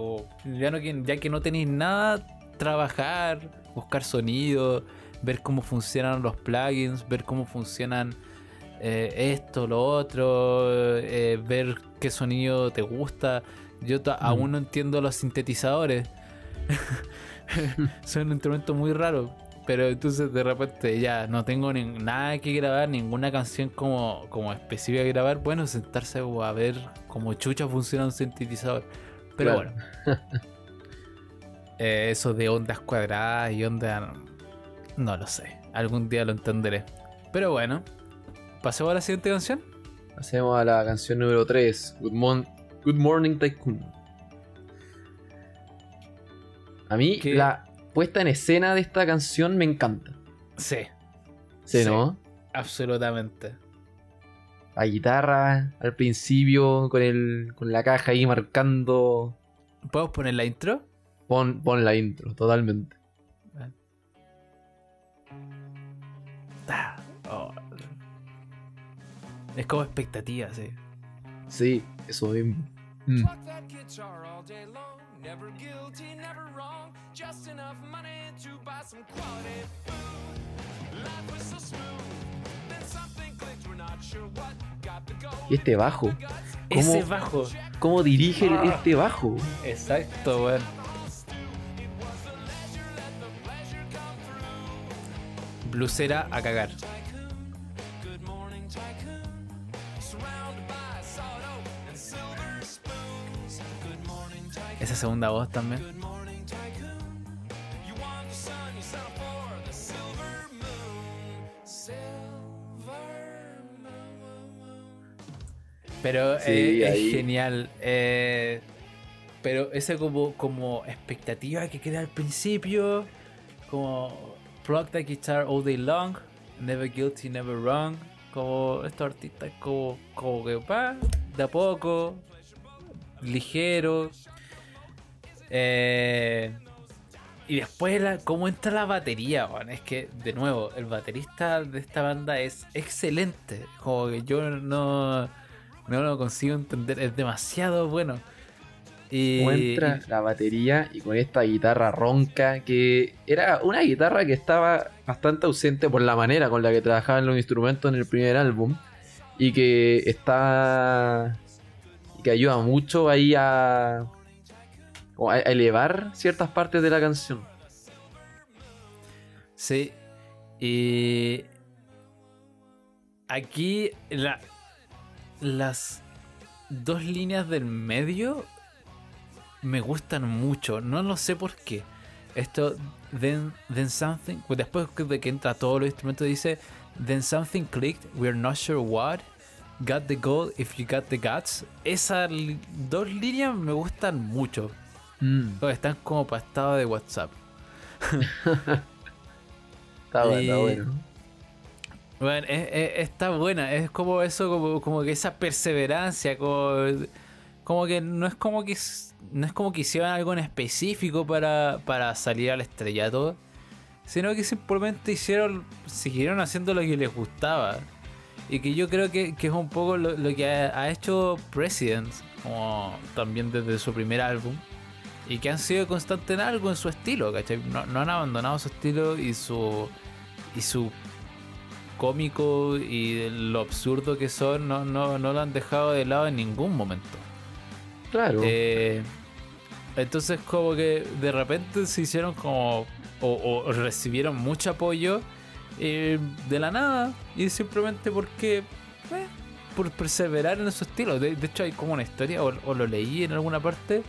Ya, no, ya que no tenéis nada, trabajar, buscar sonido, ver cómo funcionan los plugins, ver cómo funcionan eh, esto, lo otro, eh, ver qué sonido te gusta. Yo ta- aún no entiendo los sintetizadores. [LAUGHS] Son un instrumento muy raro. Pero entonces de repente ya no tengo ni- nada que grabar, ninguna canción como, como específica que grabar. Bueno, sentarse a ver cómo chucha funciona un sintetizador. Pero Claro. bueno. Eh, eso de ondas cuadradas y ondas... No lo sé. Algún día lo entenderé. Pero bueno. Pasemos a la siguiente canción. Hacemos a la canción número 3, Good, Mon- Good Morning Tycoon. A mí ¿Qué? la puesta en escena de esta canción me encanta. Sí, Sí, Sí. ¿no? absolutamente. La guitarra al principio con, el, con la caja ahí marcando. ¿Podemos poner la intro? Pon, pon la intro, totalmente. Ah. Es como expectativa, sí. Sí, eso mismo. Mm. Pluck that guitar all day long. Never guilty, never wrong. Just enough money to buy some quality food. Life was so smooth. Then something clicked, we're not sure what. Got the gold. Y este bajo. Ese bajo. ¿Cómo dirige Ah. este bajo? Exacto, weón. Blusera a cagar. Esa segunda voz también. Pero Sí, eh, es genial. eh, pero esa como, como expectativa que queda al principio. Como plug the guitar all day long. Never guilty, never wrong. Como estos artistas, como, como que va de a poco, ligero. Eh, y después, la, cómo entra la batería, weón. Es que, de nuevo, el baterista de esta banda es excelente. Como que yo no, no lo consigo entender. Es demasiado bueno. Y, Cómo entra la batería y con esta guitarra ronca que era una guitarra que estaba bastante ausente por la manera con la que trabajaban los instrumentos en el primer álbum y que está y que ayuda mucho ahí a, a elevar ciertas partes de la canción. Sí. Y aquí la- las dos líneas del medio me gustan mucho. No lo sé por qué. Esto, then, then something, pues después de que entra todos los instrumentos, dice, then something clicked, we're not sure what. Got the goal if you got the guts. Esas dos líneas me gustan mucho. Porque Están como para estado de WhatsApp. [LAUGHS] Está bueno, Y- está bueno. Bueno, es- es- está buena, es como eso, como, como que esa perseverancia, como, como que no es como que no es como que hicieran algo en específico para, para salir al estrellato, sino que simplemente hicieron, siguieron haciendo lo que les gustaba. Y que yo creo que, que es un poco lo, lo que ha, ha hecho President, como también desde su primer álbum. Y que han sido constantes en algo en su estilo, ¿cachai? No, no han abandonado su estilo y su, y su cómico y lo absurdo que son, no, no, no lo han dejado de lado en ningún momento. Claro. Eh, entonces como que de repente se hicieron como... O, o recibieron mucho apoyo eh, de la nada y simplemente porque... eh, por perseverar en su estilo. De, de hecho hay como una historia, o, o lo leí en alguna parte,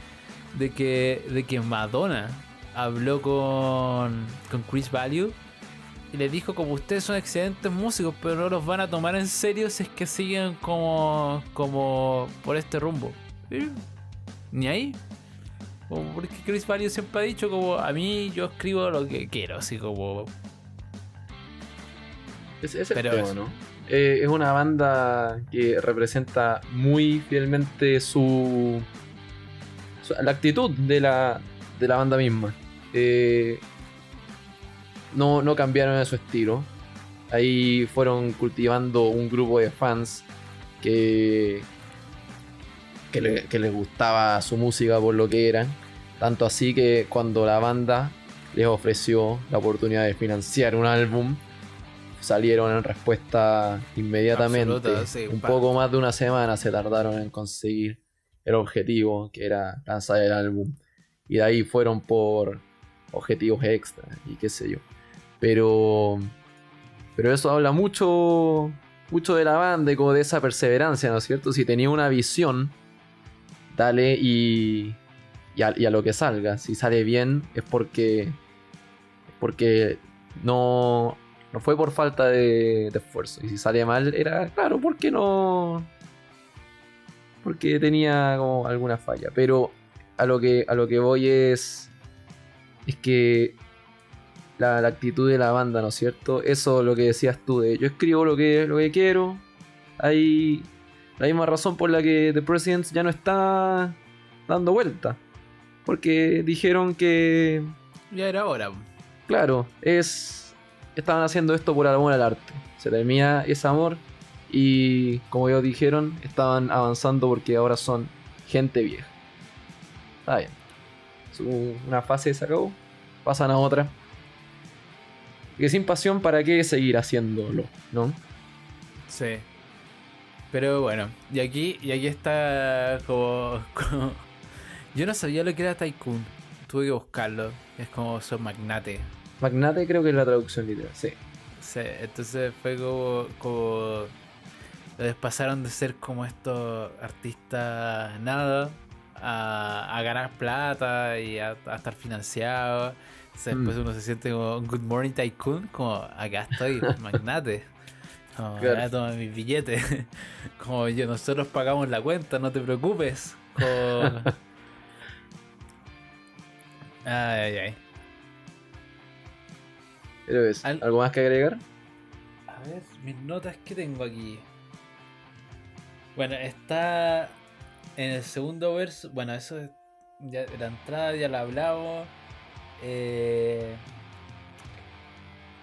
de que, de que Madonna habló con, con Chris Value y le dijo como ustedes son excelentes músicos, pero no los van a tomar en serio si es que siguen como, como por este rumbo. Ni ahí. Como porque Chris Value siempre ha dicho como a mí yo escribo lo que quiero, así como Ese es el pero tema, eso. ¿no? Eh, es una banda que representa muy fielmente su- la actitud de la, de la banda misma. Eh, no, no cambiaron de su estilo. Ahí fueron cultivando un grupo de fans que, que, le- que les gustaba su música por lo que eran. Tanto así que cuando la banda les ofreció la oportunidad de financiar un álbum, salieron en respuesta inmediatamente. Absoluta, sí, un poco más de una semana se tardaron en conseguir el objetivo, que era lanzar el álbum. Y de ahí fueron por objetivos extra y qué sé yo. Pero, pero eso habla mucho, mucho de la banda y como de esa perseverancia, ¿no es cierto? Si tenía una visión, dale y, y, a, y a lo que salga. Si sale bien es porque, porque no, no fue por falta de, de esfuerzo. Y si sale mal, era claro, porque no. Porque tenía como alguna falla. Pero a lo que, a lo que voy es. Es que. La, la actitud de la banda, ¿no es cierto? Eso lo que decías tú de yo escribo lo que, lo que quiero. Hay la misma razón por la que The Presidents ya no está dando vuelta. Porque dijeron que ya era hora. Claro, es. Estaban haciendo esto por amor al arte. Se termina ese amor y, como ellos dijeron, estaban avanzando porque ahora son gente vieja. Está bien. Su- una fase se acabó, pasan a otra. Que sin pasión, ¿para qué seguir haciéndolo? ¿No? Sí. Pero bueno, y aquí, y aquí está como, [LAUGHS] como- Yo no sabía lo que era Tycoon. Tuve que buscarlo. Es como son magnate. Magnate creo que es la traducción literal, sí. Sí, entonces fue como, como les pasaron de ser como estos artistas nada a, a ganar plata y a, a estar financiados. Entonces, Después Mm. uno se siente como Good Morning Tycoon, como acá estoy, [LAUGHS] magnate. Como, Claro. toma mis billetes. [LAUGHS] Como yo, nosotros pagamos la cuenta, no te preocupes. Como... [LAUGHS] Ay, ay, ay. Es, ¿algo más que agregar? A ver, mis notas que tengo aquí. Bueno, está en el segundo verso. Bueno, eso es. Ya, la entrada ya la hablamos. Eh,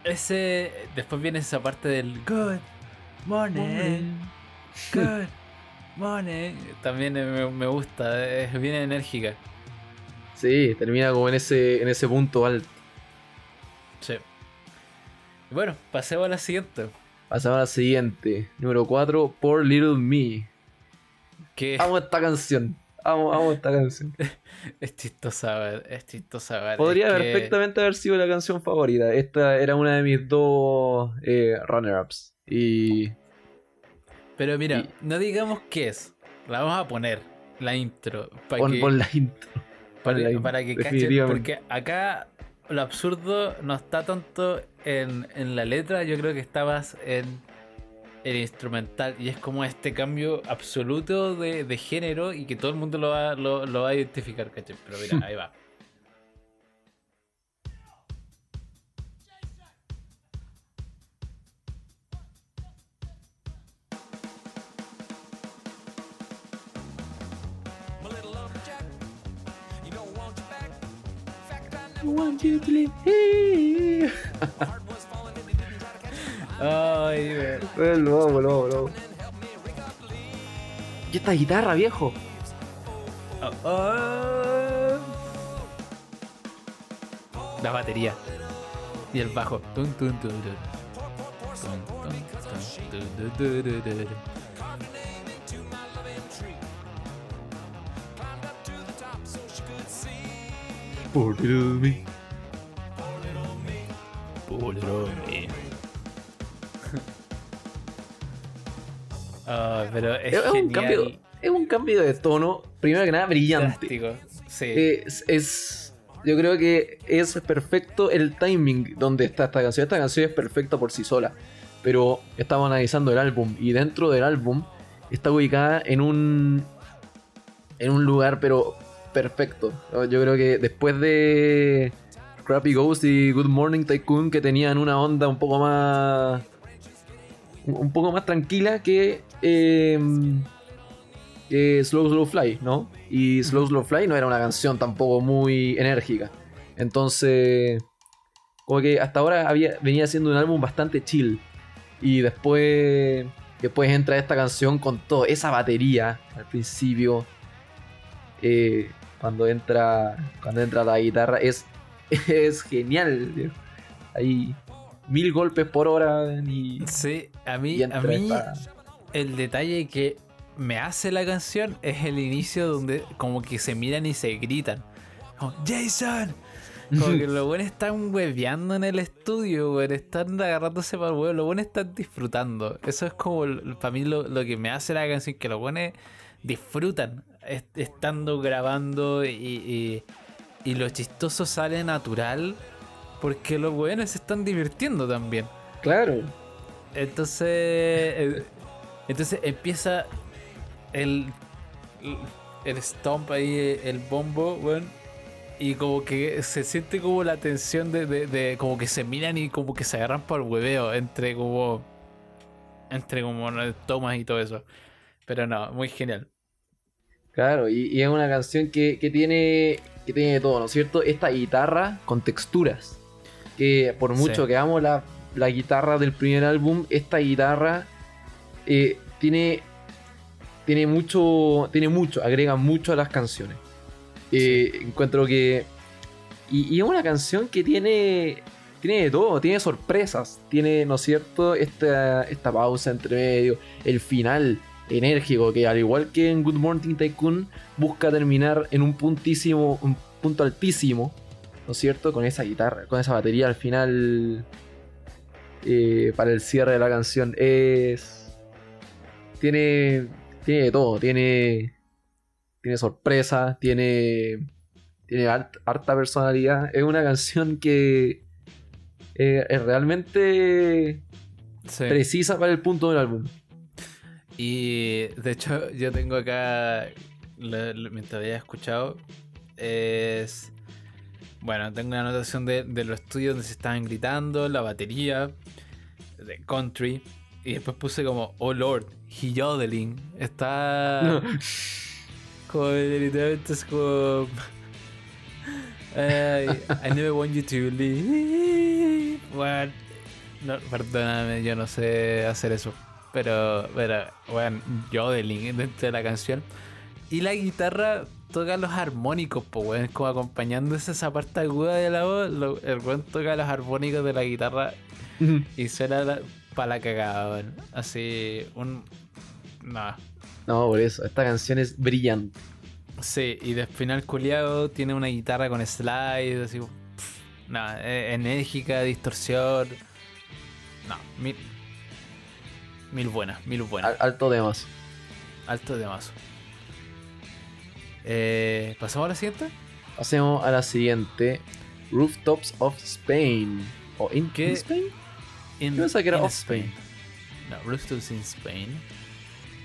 ese. Después viene esa parte del Good morning. Good morning. También me, me gusta, es bien enérgica. Sí, termina como en ese, en ese punto alto. Sí. Bueno, pasemos a la siguiente. Pasamos a la siguiente. Número 4, Poor Little Me. Que Amo esta canción. Amo, amo esta canción. [LAUGHS] es chistosa, ver, es chistosa. ver, Podría es que- perfectamente haber sido la canción favorita. Esta era una de mis dos eh, runner-ups. Y Pero mira, y- no digamos qué es. La vamos a poner, la intro. Para pon, que, pon la intro. para, la para que cachen. Porque acá lo absurdo no está tanto en, en la letra, yo creo que está más en el instrumental. Y es como este cambio absoluto de, de género y que todo el mundo lo va, lo, va a identificar, ¿cachai? Pero mira, ahí va. Help me rig up the lead. ¿Y esta guitarra, viejo? oh, oh. La batería. Y el bajo. Poor Little Me. Pulromi. Ah, pero es, Es, un cambio, genial. es un cambio de tono, primero que nada, brillante. Drástico. Sí. Es, es- yo creo que es perfecto el timing donde está esta canción. Esta canción es perfecta por sí sola. Pero estamos analizando el álbum y dentro del álbum está ubicada en un en un lugar pero perfecto. Yo creo que después de Crappy Ghost y Good Morning Tycoon que tenían una onda un poco más un poco más tranquila que eh, que Slow Slow Fly, ¿no? Y Slow Slow Fly no era una canción tampoco muy enérgica. Entonces, como que hasta ahora había, venía siendo un álbum bastante chill. Y después, después entra esta canción con todo, esa batería al principio. eh, cuando entra cuando entra la guitarra es, [LAUGHS] es genial. viejo. Hay mil golpes por hora y, Sí, a mí, a mí el detalle que me hace la canción es el inicio donde como que se miran y se gritan. Como, Jason. Como que [LAUGHS] los buenos están hueveando en el estudio, weón. Están agarrándose para el huevo. Los buenos están disfrutando. Eso es como para mí lo, lo que me hace la canción. Que los buenos disfrutan est- estando grabando y, y, y lo chistoso sale natural. Porque los buenos se están divirtiendo también. Claro. Entonces, eh, entonces empieza el, el stomp ahí, el bombo, weón. Y como que se siente como la tensión de, de- de- como que se miran y como que se agarran por el hueveo entre como entre como tomas y todo eso. Pero no, muy genial. Claro, y, y es una canción que, que tiene que tiene de todo, ¿no es cierto? Esta guitarra con texturas. Que por mucho Sí. que amo la, la guitarra del primer álbum, esta guitarra eh, tiene tiene mucho tiene mucho, agrega mucho a las canciones. Eh, Encuentro que y, y es una canción que tiene tiene de todo, tiene sorpresas, tiene, ¿no es cierto? Esta, esta pausa entre medio, el final enérgico que al igual que en Good Morning Tycoon busca terminar en un puntísimo, un punto altísimo, ¿no es cierto? Con esa guitarra, con esa batería al final eh, para el cierre de la canción es tiene tiene de todo, tiene tiene sorpresa, tiene tiene hart- harta personalidad, es una canción que eh, es realmente Sí. precisa para el punto del álbum. Y de hecho, [LAUGHS] yo tengo acá, lo- lo- mientras había escuchado, es. Bueno, tengo una anotación de, de los estudios donde se estaban gritando, la batería. de country. Y después puse como, oh lord, he yodeling. Está. [LAUGHS] como literalmente es como. [LAUGHS] I never want you to leave. No, perdóname, yo no sé hacer eso. Pero, pero, bueno, yodeling dentro de la canción. Y la guitarra toca los armónicos, pues, weón. Como acompañándose esa parte aguda de la voz. lo- el weón toca los armónicos de la guitarra y suena para la cagada, weón. Así, un. Nada. No, por eso. Esta canción es brillante. Sí, y de final culiado tiene una guitarra con slide, así. pff, Nada, eh, enérgica, distorsión. No, mil. Mil buenas, mil buenas. Al- alto de más. Alto de mazo. Eh, ¿Pasamos a la siguiente? Pasemos a la siguiente. Rooftops of Spain. ¿O in, ¿Qué? in Spain? In, Yo pensaba que era in of Spain. No, Rooftops in Spain.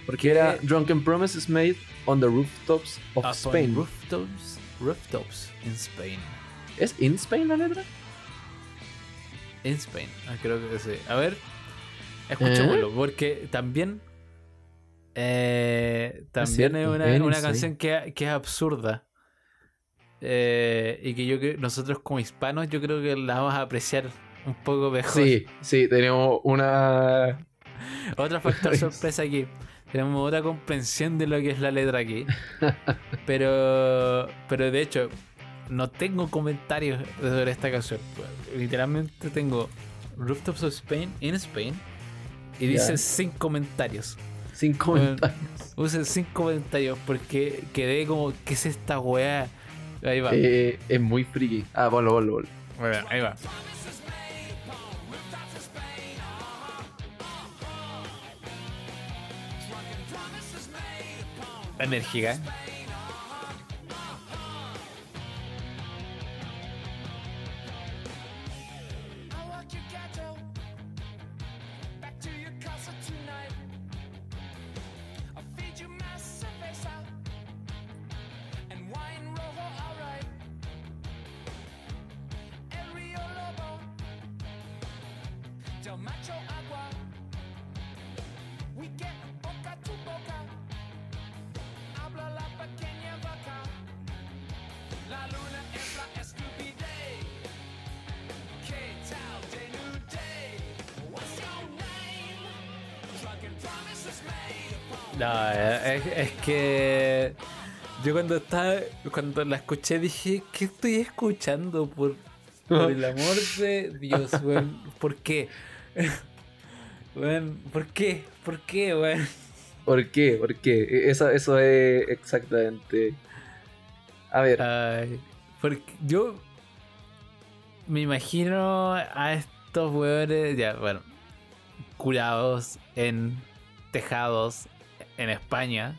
Porque era Drunken Promises Made on the Rooftops of Spain. Rooftops, rooftops in Spain. ¿Es in Spain la letra? In Spain. Ah, creo que sí. A ver, escuchémoslo, ¿Eh? porque también. eh, también cierto, es una, una canción que, que es absurda. Eh, y que yo creo, nosotros como hispanos, yo creo que la vamos a apreciar un poco mejor. Sí, sí, tenemos una. [LAUGHS] Otro factor sorpresa aquí. Tenemos otra comprensión de lo que es la letra aquí. [LAUGHS] Pero, pero de hecho, no tengo comentarios sobre esta canción. Literalmente tengo Rooftops of Spain in Spain y dice Ya. sin comentarios. Sin comentarios. Use sin comentarios porque quedé como, ¿qué es esta weá? Ahí va. Eh, es muy friki. Ah, ponlo, ponlo. Bueno, ahí va. Enérgica. Yo cuando estaba, cuando la escuché dije, ¿qué estoy escuchando? Por, por el amor de Dios, [LAUGHS] weón. ¿Por qué? Weón, ¿por qué? ¿Por qué, weón? ¿Por qué? ¿Por qué? E- Eso, eso es exactamente. A ver, Ay, porque yo me imagino a estos weones, ya, bueno, curados en tejados en España.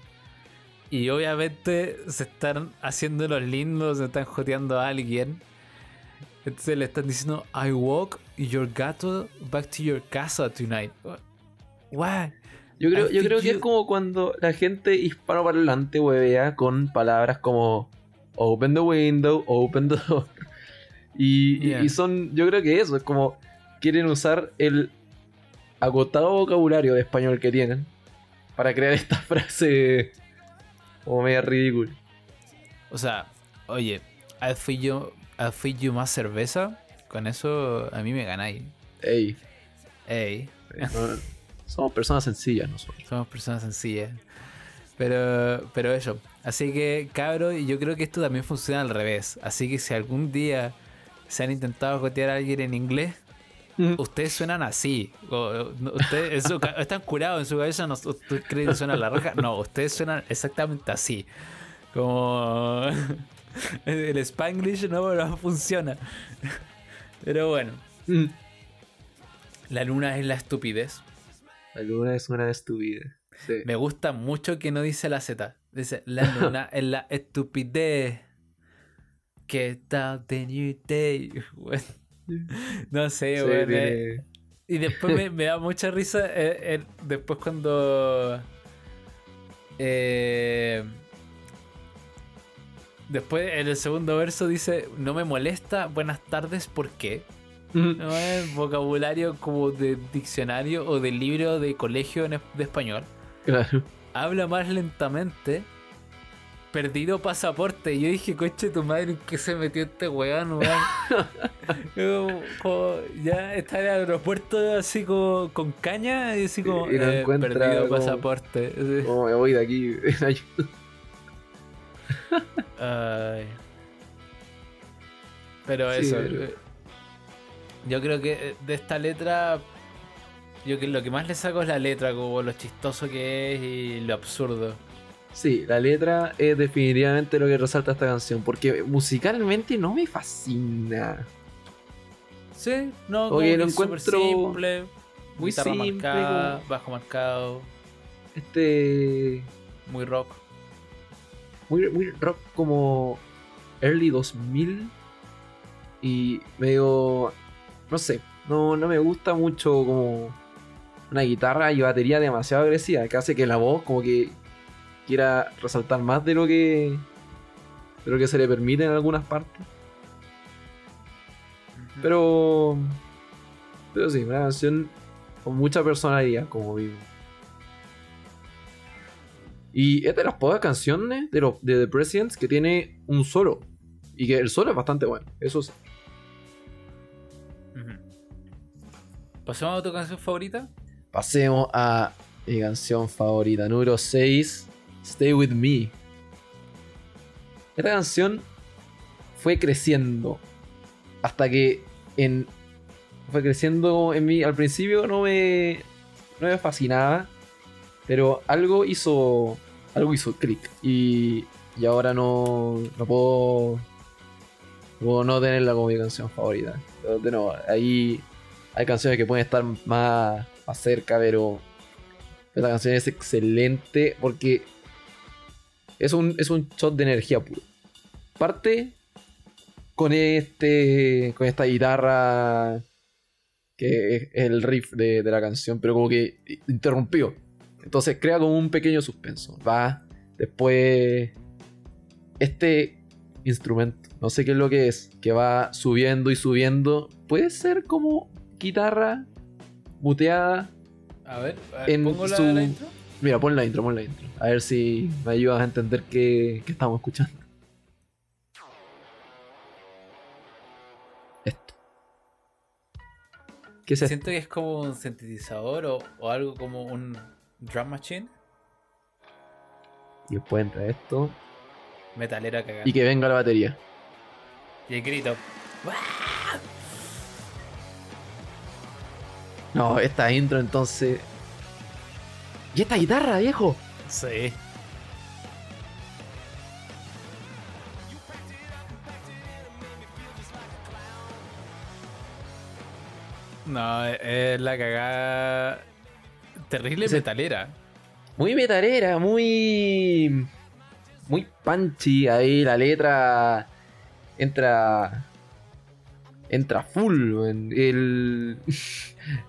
Y obviamente se están haciendo los lindos, se están joteando a alguien. Entonces le están diciendo, I walk your gato back to your casa tonight. What? yo creo, I yo creo que es como cuando la gente hispanoparlante huevea con palabras como open the window, open the door. [LAUGHS] Y, y- Yeah. y son, yo creo que eso, es como quieren usar el agotado vocabulario de español que tienen para crear esta frase como media ridícula. O sea, oye, al fui yo, al yo más cerveza, con eso a mí me ganáis. Ey, Ey, no- [LAUGHS] somos personas sencillas nosotros. somos personas sencillas. Pero, pero eso. Así que, cabro, y yo creo que esto también funciona al revés. Así que si algún día se han intentado jotear a alguien en inglés, ustedes suenan así. Ustedes en su ca- están curados en su cabeza, no, ¿ustedes creen que suena la roja? No, ustedes suenan exactamente así. Como [LAUGHS] el spanglish no, no funciona. Pero bueno, la luna es la estupidez. La luna es una estupidez. Sí. Me gusta mucho que no dice la Z. Dice la luna [LAUGHS] es la estupidez. ¿Qué tal de New Day? Bueno, [LAUGHS] no sé, Sí, weón, eh, tiene- Y después me, me da mucha risa. eh, eh, después cuando. eh, después en el segundo verso dice: No me molesta, buenas tardes, ¿por qué? No es vocabulario como de diccionario o de libro de colegio de español. Claro. Habla más lentamente. Perdido pasaporte. Y yo dije, coche tu madre, ¿en qué se metió este weón, weón? [LAUGHS] Yo, como, ya está en el aeropuerto así como con caña y así como Y no eh, perdido como- pasaporte. [LAUGHS] Sí. Oh, me voy de aquí. [LAUGHS] Ay. Pero Sí, eso. pero- eh, Yo creo que eh, de esta letra. Yo que lo que más le saco es la letra, como lo chistoso que es y lo absurdo. Sí, la letra es definitivamente lo que resalta esta canción. Porque musicalmente no me fascina. Sí, no, Oye, que lo encuentro simple, muy simple, marcada, bajo marcado, Este. muy rock. Muy, muy rock como early 2000. Y medio. No sé. No, no me gusta mucho como una guitarra y batería demasiado agresiva. Que hace que la voz como que quiera resaltar más de lo que. De lo que se le permite en algunas partes. Pero. Pero sí, una canción con mucha personalidad, como vivo. Y es de las pocas canciones de, los de The Presidents que tiene un solo. Y que el solo es bastante bueno. Eso sí. Ujú. ¿Pasamos a tu canción favorita? Pasemos a mi canción favorita, número 6, Stay With Me. Esta canción fue creciendo hasta que en fue creciendo en mí al principio no me no me fascinaba, pero algo hizo algo hizo clic y, y ahora no no puedo no no tenerla como mi canción favorita. Pero de nuevo, ahí hay canciones que pueden estar más, más cerca, pero esta canción es excelente porque es un, es un shot de energía puro. Parte con este con esta guitarra que es el riff de, de la canción, pero como que interrumpió. Entonces crea como un pequeño suspenso. Va después este instrumento, no sé qué es lo que es, que va subiendo y subiendo. Puede ser como guitarra muteada. A ver, En ¿pongo la, su- la intro? Mira, pon la intro, pon la intro. A ver si me ayudas a entender qué, qué estamos escuchando. Esto. ¿Qué es esto? Siento que es como un sintetizador o, o algo como un drum machine. Y después entra esto. Metalera cagada. Y que venga la batería. Y el grito. No, esta intro entonces. ¿Y esta guitarra, viejo? Sí. No, es- la cagada. Terrible metalera. Muy metalera, muy. Muy punchy. Ahí la letra. Entra. Entra full. El.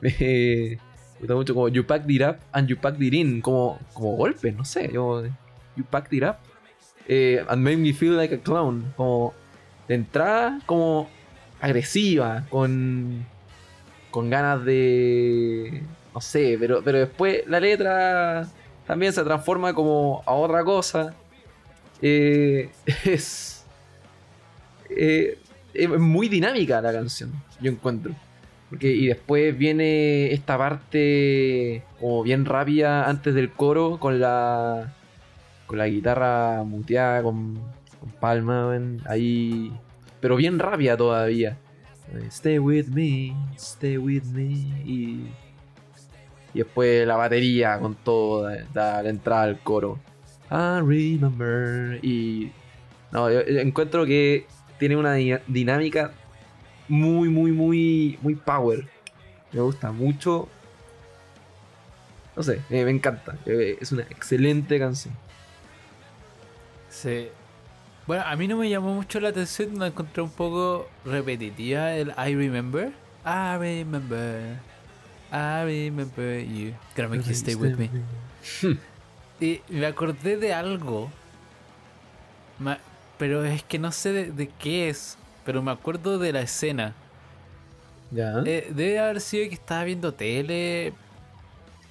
[LAUGHS] me gusta mucho como it up and you packed it in. Como, como golpes, no sé. Packed it up. eh, and made me feel like a clown. Como. De entrada, como. Agresiva. Con. Con ganas de. No sé, pero, pero después la letra también se transforma como a otra cosa. Eh, [LAUGHS] es, eh, es muy dinámica la canción, yo encuentro. Y después viene esta parte como bien rápida antes del coro con la con la guitarra muteada con, con palma ahí pero bien rápida todavía stay with me stay with me y y después la batería con todo, da, da la entrada al coro. I remember. Y. No, yo encuentro que tiene una di- dinámica muy, muy, muy, muy power. Me gusta mucho. No sé, eh, me encanta. Eh, Es una excelente canción. Sí. Bueno, a mí no me llamó mucho la atención, me encontré un poco repetitiva el I remember. I remember. I remember you. Make you stay with me. [LAUGHS] Y me acordé de algo. Pero es que no sé de, de qué es. Pero me acuerdo de la escena. Ya. Eh, debe haber sido que estaba viendo tele.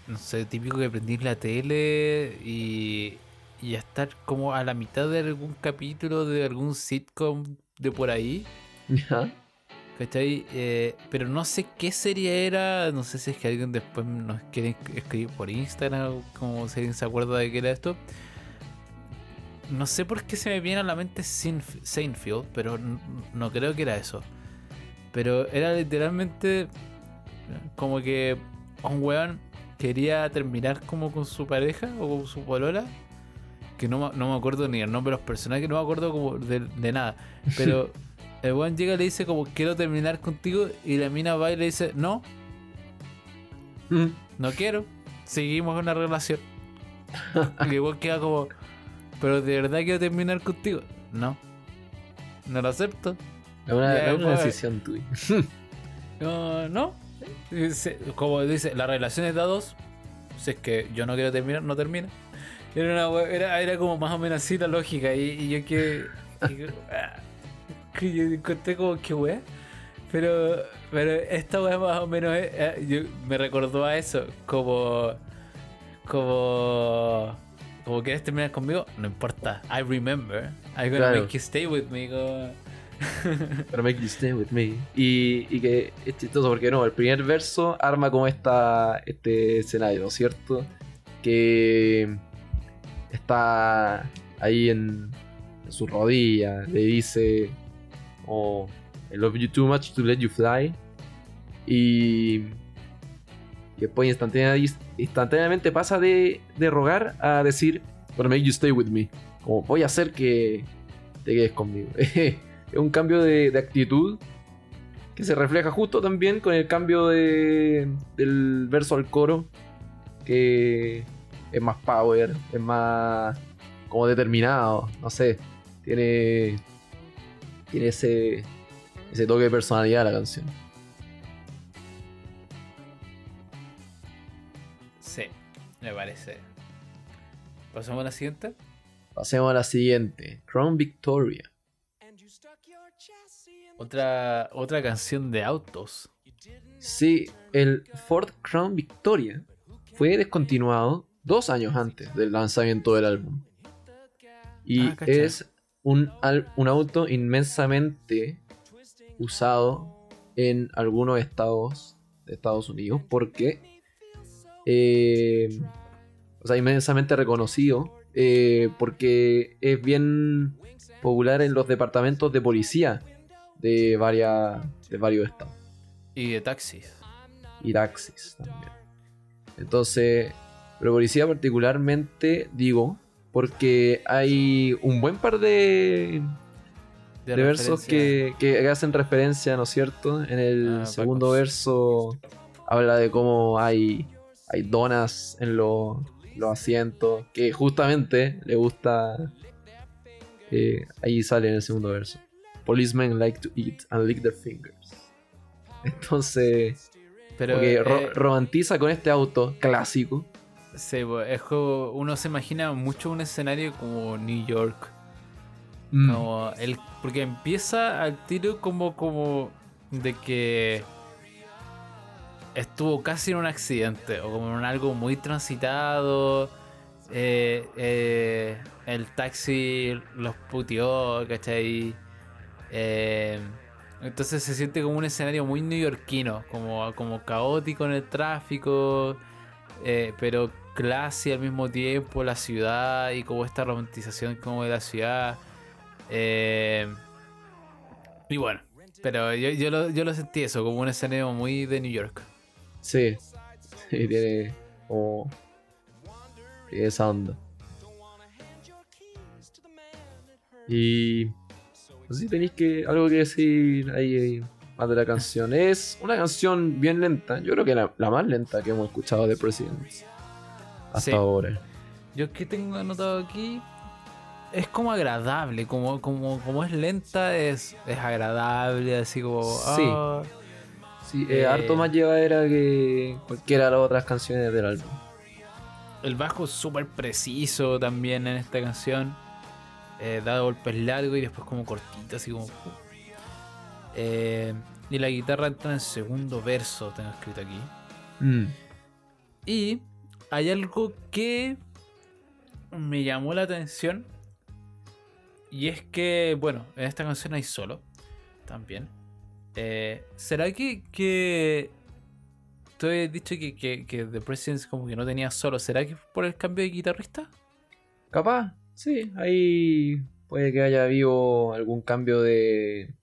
No sé, típico que prendís la tele y, y estar como a la mitad de algún capítulo de algún sitcom de por ahí. Ya. ¿Cachai? Eh, pero no sé qué serie era. No sé si es que alguien después nos quiere escribir por Instagram. Como si alguien se acuerda de qué era esto. No sé por qué se me viene a la mente Sinf- Seinfeld, pero no creo que era eso. Pero era literalmente como que un weón quería terminar como con su pareja o con su polola. Que no, me- no me acuerdo ni el nombre de los personajes, no me acuerdo como de, de nada. Pero [LAUGHS] el weón llega y le dice como quiero terminar contigo y la mina va y le dice no, Mm. no quiero, seguimos una relación. [LAUGHS] y el weón queda como, pero de verdad quiero terminar contigo. No, no lo acepto. Es una, una decisión tuya. [LAUGHS] No, no. Como dice, la relación es de a dos. Si es que yo no quiero terminar, no termina. Era, una era, era como más o menos así la lógica. Y, y yo que. que- [LAUGHS] ah, que yo encontré como que wea. Pero, pero esta wea más o menos eh, yo- me recordó a eso. Como. Como. Como quieres terminar conmigo, no importa. I remember. I'm gonna Claro. make you stay with me. Pero [LAUGHS] make you stay with me. Y, y que es chistoso porque no, el primer verso arma como esta, este escenario, ¿no es cierto? Que está ahí en, en su rodilla, le dice, oh, I love you too much to let you fly. Y, y después instantánea- instantáneamente pasa de, de rogar a decir, pero make you stay with me. Como voy a hacer que te quedes conmigo. [LAUGHS] es un cambio de, de actitud que se refleja justo también con el cambio de, del verso al coro, que es más power, es más como determinado, no sé, tiene, tiene ese, ese toque de personalidad la canción. Me parece. ¿Pasamos a la siguiente? Pasemos a la siguiente, Crown Victoria. Otra, otra canción de autos. Sí, el Ford Crown Victoria fue descontinuado dos años antes del lanzamiento del álbum. Y Ah, es un, un auto inmensamente usado en algunos estados de Estados Unidos porque, eh, o sea, inmensamente reconocido eh, porque es bien popular en los departamentos de policía de, varias, de varios estados Y de taxis. y taxis también. Entonces, pero policía particularmente digo, porque hay un buen par de, de, versos que, que hacen referencia, ¿no es cierto? En el Ah, segundo verso habla de cómo hay, hay donas en los, los asientos, que justamente le gusta... eh, ahí sale en el segundo verso. Policemen like to eat and lick their fingers. Entonces... Pero Porque ro- eh, romantiza con este auto clásico. sí, bo- es como uno se imagina mucho un escenario como New York. Mm. Como el, porque empieza al tiro como, como de que estuvo casi en un accidente o como en algo muy transitado. eh, eh, el taxi los puteó, ¿cachai? Eh, entonces se siente como un escenario muy neoyorquino, como, como caótico en el tráfico, eh, pero clase al mismo tiempo, la ciudad y como esta romantización como de la ciudad. Y bueno, pero yo, yo, lo, yo lo sentí eso, como un escenario muy de New York. Sí. [LAUGHS] Sí, tiene como. tiene esa onda. Y. No sé si tenéis que, algo que decir ahí, ahí más de la canción. Es una canción bien lenta. Yo creo que la, la más lenta que hemos escuchado de Presidents. Hasta Sí. ahora. Yo que tengo anotado aquí es como agradable, como, como, como es lenta, es, es agradable, así como. Sí. ah, Sí, eh, Eh, harto más llevadera que cualquiera de las otras canciones del álbum. El bajo es súper preciso también en esta canción. Eh, da golpes largos y después como cortitos, así como. Eh, y la guitarra entra en segundo verso, tengo escrito aquí. Mm. Y hay algo que me llamó la atención. Y es que, bueno, en esta canción hay solo. También. Eh, ¿Será que, que... Tú habías dicho que, que, que The Presidents como que no tenía solo. ¿Será que por el cambio de guitarrista? Capaz, sí, ahí puede que haya habido algún cambio de.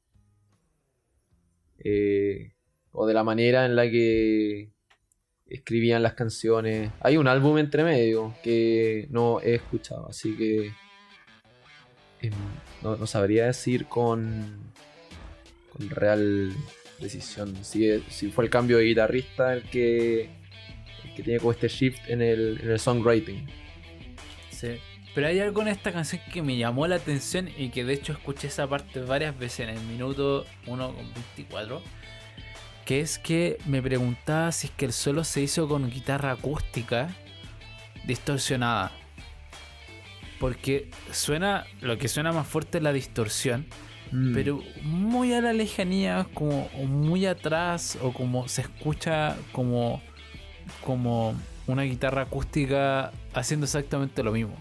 eh, o de la manera en la que escribían las canciones. Hay un álbum entre medio que no he escuchado, así que. em, no sabría decir con. Con real precisión si, si fue el cambio de guitarrista el que. el que tiene como este shift en el, en el songwriting. Sí. Pero hay algo en esta canción que me llamó la atención y que de hecho escuché esa parte varias veces en el minuto 1.24. Que es que me preguntaba si es que el solo se hizo con guitarra acústica distorsionada. Porque suena, lo que suena más fuerte es la distorsión, Mm. pero muy a la lejanía, como muy atrás, o como se escucha como, como una guitarra acústica haciendo exactamente lo mismo.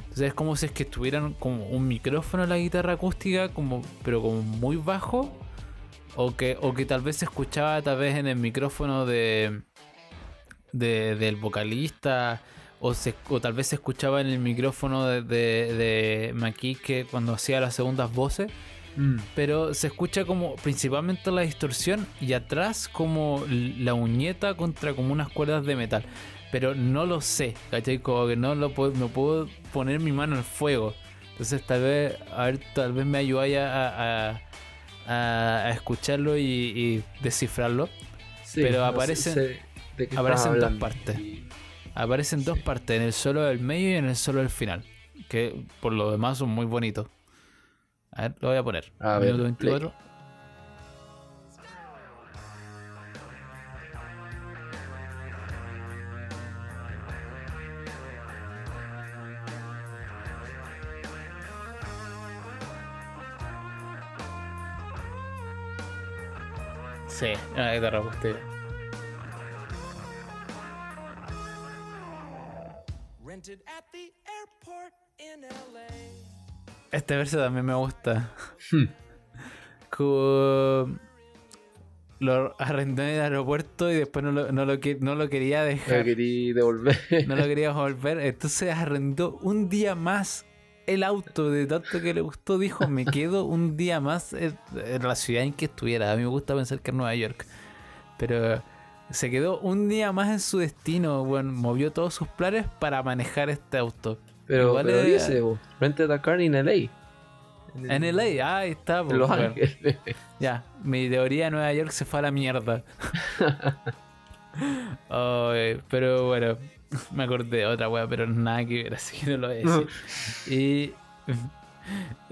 Entonces es como si es que tuvieran como un micrófono en la guitarra acústica, como, pero como muy bajo. O que, o que tal vez se escuchaba tal vez en el micrófono de, de- del vocalista. O, se, o tal vez se escuchaba en el micrófono de, de, de Maquique cuando hacía las segundas voces. Mm. Pero se escucha como principalmente la distorsión y atrás como la uñeta contra como unas cuerdas de metal. Pero no lo sé, ¿cachai? Como que no lo puedo, no puedo poner mi mano al fuego. Entonces tal vez, a ver, tal vez me ayudáis a, a, a- a escucharlo y, y descifrarlo. Sí, Pero no sé- aparecen- sé de qué aparecen dos partes. Y- Aparecen dos partes, en el solo del medio y en el solo del final. Que por lo demás son muy bonitos. A ver, lo voy a poner. A ver, Minuto 24. Sí, una guitarra. Rented at the airport in LA. Este verso también me gusta. Hmm. Como lo arrendé en el aeropuerto y después no lo, no lo, no lo quería dejar. querí devolver. [LAUGHS] No lo quería volver. Entonces arrendó un día más el auto de tanto que le gustó. Dijo, me [LAUGHS] quedo un día más en, en la ciudad en que estuviera. A mí me gusta pensar que es Nueva York. Pero se quedó un día más en su destino. Bueno, movió todos sus planes para manejar este auto. Pero, Igual pero es- dice, vos, Rented a car in LA. En LA, ah, ahí está. En Los bueno. Ángeles. [LAUGHS] Ya, mi teoría de Nueva York se fue a la mierda. [LAUGHS] Ay, pero bueno, [LAUGHS] me acordé de otra wea, pero nada que ver, así que no lo voy a decir. y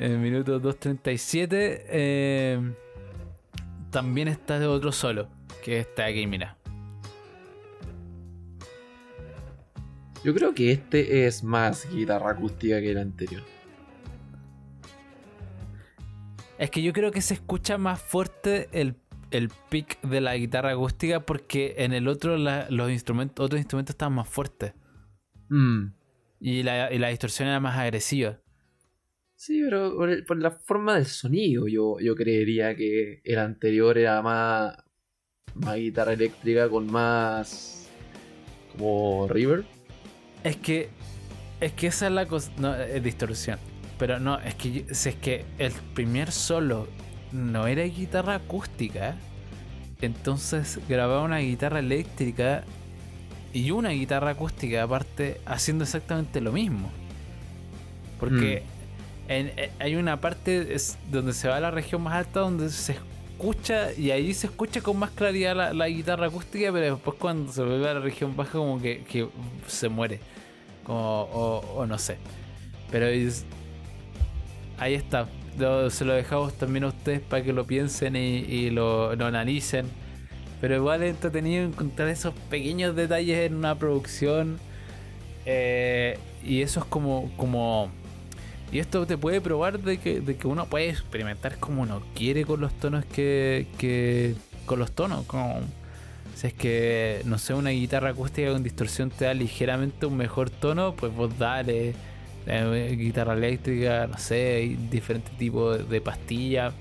en el minuto 2.37 eh, también está de otro solo, que está aquí, mira. Yo creo que este es más guitarra acústica que el anterior. Es que yo creo que se escucha más fuerte el, el pick de la guitarra acústica porque en el otro la- los instrumentos, otros instrumentos estaban más fuertes. Mm. Y la, y la distorsión era más agresiva. Sí, pero por, el- por la forma del sonido, yo, yo creería que el anterior era más, más guitarra eléctrica con más como reverb. Es que. Es que esa es la cosa. No, es distorsión. Pero no, es que si es que el primer solo no era guitarra acústica. Entonces grababa una guitarra eléctrica y una guitarra acústica aparte haciendo exactamente lo mismo. Porque en- en- hay una parte es donde se va a la región más alta donde se escucha y ahí se escucha con más claridad la, la guitarra acústica, pero después cuando se vuelve a la región baja como que, que se muere. Como, o, no sé. Pero ahí está. Se lo dejamos también a ustedes para que lo piensen y, lo analicen. Pero igual es entretenido encontrar esos pequeños detalles en una producción. eh, y eso es como, como Y esto te puede probar de que, de que uno puede experimentar como uno quiere con los tonos que, que con los tonos. Como, si es que, no sé, una guitarra acústica con distorsión te da ligeramente un mejor tono, pues vos dale. Eh, guitarra eléctrica, no sé, hay diferentes tipos de, de pastillas.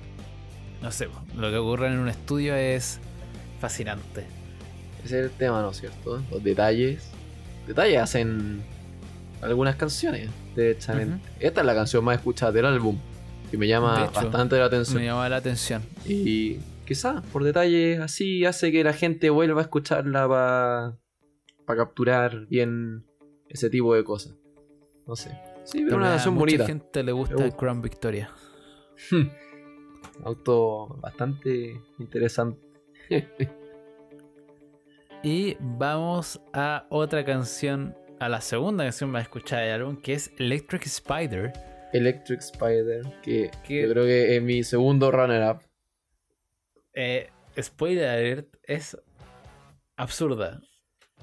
No sé, lo que ocurre en un estudio es fascinante. Ese es el tema, ¿no es cierto? Los detalles. Detalles hacen algunas canciones, derechamente. Ujú. Esta es la canción más escuchada del álbum. Que me llama De hecho, bastante la atención. Me llama la atención. Y quizás por detalles así hace que la gente vuelva a escucharla para capturar bien ese tipo de cosas. No sé. Sí, pero una a canción bonita. gente le gusta el. Crown Victoria. [LAUGHS] Auto bastante interesante. [LAUGHS] Y vamos a otra canción, a la segunda canción más escuchada del álbum, que es Electric Spider. Electric Spider, que Que- yo creo que es mi segundo runner-up. Eh, spoiler alert, es absurda.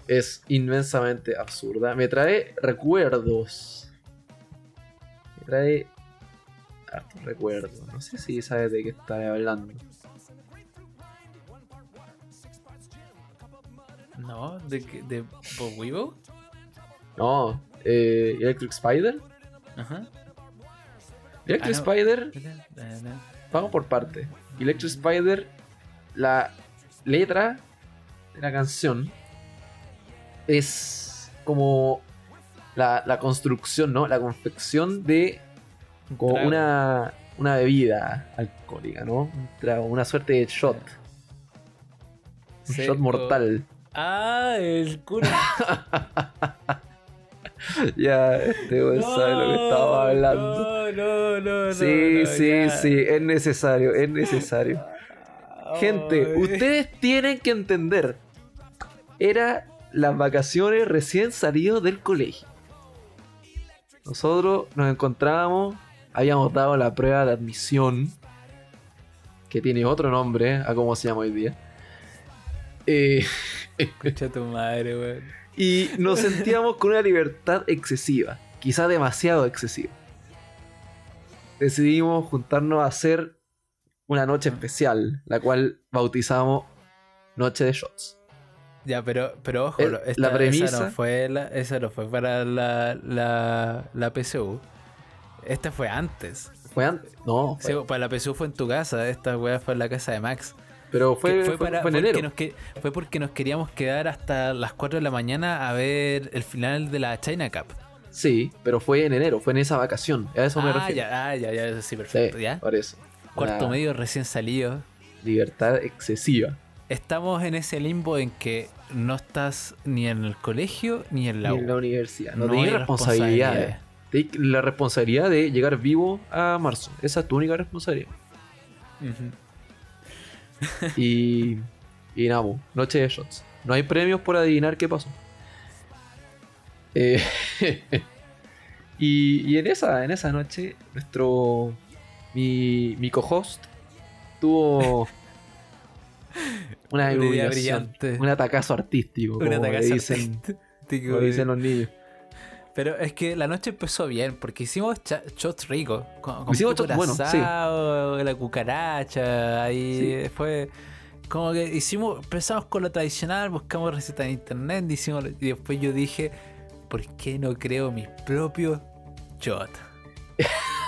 Es inmensamente absurda. Me trae recuerdos. Me trae hartos recuerdos. No sé si sabes de qué estaré hablando. ¿No? ¿De, de Bob Weevil? No, eh, Electric Spider. Ajá. Electric Ah. Spider, vamos por parte. Electric Spider, la letra de la canción es como la, la construcción, ¿no? La confección de como Trago. una, una bebida alcohólica, ¿no? Un trago, una suerte de shot. Un shot mortal. Ah, el cura. [LAUGHS] ya, este weón sabe lo que estaba hablando. No, no, no, no. sí, no, sí, ya. sí, es necesario, es necesario. Gente, ustedes tienen que entender. Era las vacaciones recién salidos del colegio. Nosotros nos encontrábamos, habíamos dado la prueba de admisión, que tiene otro nombre a cómo se llama hoy día. Eh, Escucha tu madre, weón. y nos sentíamos con una libertad excesiva, quizá demasiado excesiva. Decidimos juntarnos a hacer una noche especial, la cual bautizamos Noche de Shots. Ya, pero, pero ojo, El- la premisa- Esa no fue, la, esa no fue para la, la, la PSU. Esta fue antes. ¿Fue antes? No, fue- Sí, para la PSU fue en tu casa. Esta weá fue en la casa de Max. pero fue, fue, para- fue en enero. nos que- fue porque nos queríamos quedar hasta las 4 de la mañana a ver el final de la China Cup. Sí, pero fue en enero, fue en esa vacación. A eso me ah, refiero. ya, ah, ya, ya, sí, Sí, perfecto, ya. por eso. Cuarto medio recién salido. Libertad excesiva. Estamos en ese limbo en que no estás ni en el colegio ni en la Ni en la universidad. No, No tenés hay responsabilidades. La responsabilidad de llegar vivo a marzo. Esa es tu única responsabilidad. [LAUGHS] Y. Y nada, noche de shots. No hay premios por adivinar qué pasó. Eh, [LAUGHS] y, y en esa, en esa noche, nuestro. Mi, mi co-host tuvo. [LAUGHS] Una Una idea brillante. Un atacazo artístico. Un como le atacazo dicen, artístico, como dicen los niños. Pero es que la noche empezó bien, porque hicimos shots ricos. Con, con Hicimos shots buenos, sí. asado, la cucaracha, ahí fue... Como que hicimos, empezamos con lo tradicional, buscamos recetas en internet, hicimos, y después yo dije, ¿por qué no creo mis propios shots? [LAUGHS]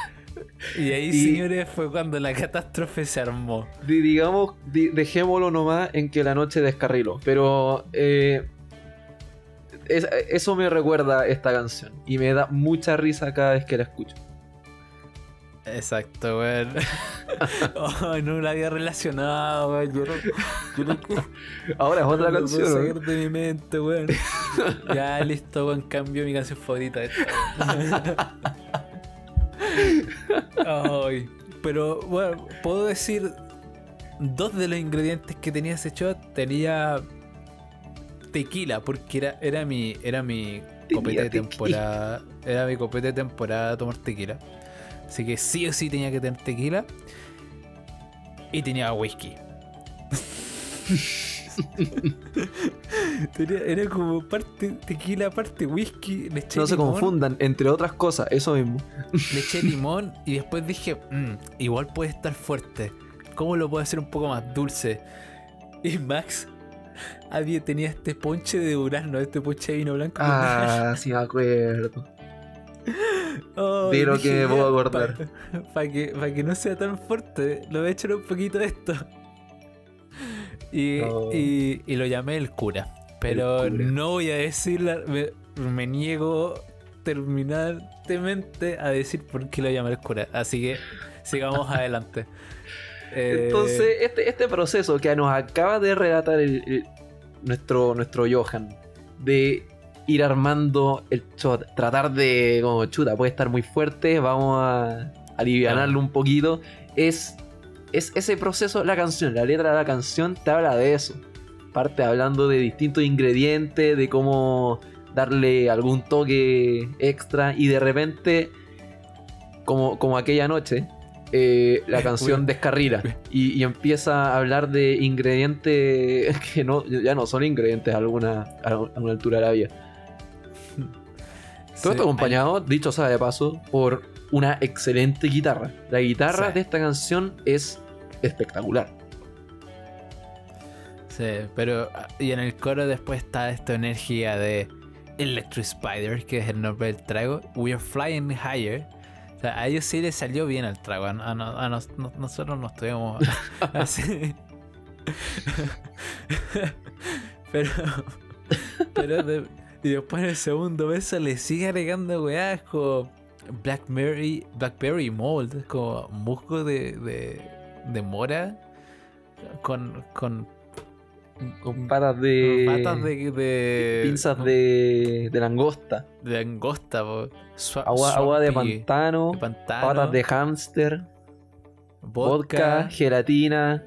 y ahí, Y- señores, fue cuando la catástrofe se armó. Di- digamos, di- dejémoslo nomás en que la noche descarriló. Pero eh, es- eso me recuerda esta canción. Y me da mucha risa cada vez que la escucho. Exacto, weón. [LAUGHS] oh, no la había relacionado, weón. Yo no, yo no, [LAUGHS] Ahora es otra no lo puedo canción. ¿no? sacar de mi mente, weón. [LAUGHS] ya, listo, weón. Cambio mi canción favorita esta. Ay, pero, bueno, puedo decir dos de los ingredientes que tenía ese shot. Tenía tequila, porque era, era mi, era mi copete de temporada. Era mi copete de temporada tomar tequila. Así que sí o sí tenía que tener tequila. Y tenía whisky. [LAUGHS] [LAUGHS] Era como parte tequila, parte whisky, le eché No se confundan, entre otras cosas, eso mismo. Le eché [LAUGHS] limón y después dije, "Mm, igual puede estar fuerte. ¿Cómo lo puedo hacer un poco más dulce? Y Max había, tenía este ponche de durazno, este ponche de vino blanco. Ah, [LAUGHS] sí me acuerdo. Oh, de lo que me puedo "Ya, acordar". Para que, pa' que no sea tan fuerte, lo voy a echar un poquito de esto. Y, Oh. y- y lo llamé el cura. Pero El cura. no voy a decir, la- me, me niego terminantemente a decir por qué lo llamé el cura. Así que sigamos [LAUGHS] adelante. Eh, Entonces, este, este proceso que nos acaba de relatar el- el- nuestro, nuestro Johan, de ir armando el shot, tratar de, como chuta, puede estar muy fuerte, vamos a alivianarlo un poquito, es, es ese proceso, la canción, la letra de la canción te habla de eso. Parte hablando de distintos ingredientes, de cómo darle algún toque extra y de repente, como, como aquella noche, eh, la [LAUGHS] canción descarrila y, y empieza a hablar de ingredientes [LAUGHS] que no, ya no son ingredientes a alguna, a alguna altura de la vida. Todo sí, esto acompañado, dicho sea de paso, por una excelente guitarra. La guitarra Sí. de esta canción es espectacular. Sí, pero ah, y en el coro después está esta energía de Electric Spider, que es el nombre del trago. We are flying higher. O sea, a ellos sí les salió bien el trago. A, a no- a nos- no- nosotros no estuvimos [LAUGHS] así. pero. Pero de- y después en el segundo beso le sigue agregando weás como Blackberry, Blackberry Mold, es como musgo de, de, de mora con, con Con patas de. patas de, de pinzas de, de langosta. de langosta. Swa- Agua, agua de pantano. de pantano, Patas de hámster. Vodka. vodka, gelatina.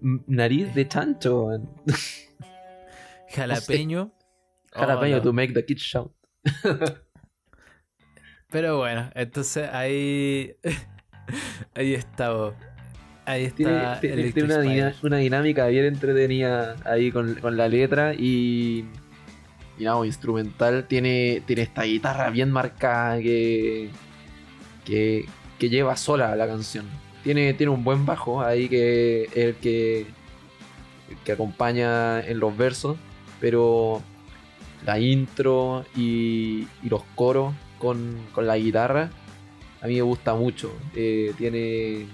Nariz de chancho. [LAUGHS] jalapeño. Jalapeño Oh, no. to make the kids shout. [LAUGHS] Pero bueno, entonces ahí [LAUGHS] ahí está, po. Ahí está. Tiene, una, dinámica bien entretenida ahí con, con la letra y. Y nada, instrumental. Tiene, tiene esta guitarra bien marcada que. que, que lleva sola la canción. Tiene, tiene un buen bajo ahí que el que. el que acompaña en los versos. Pero la intro y, y los coros con, con la guitarra a mí me gusta mucho. Eh, tiene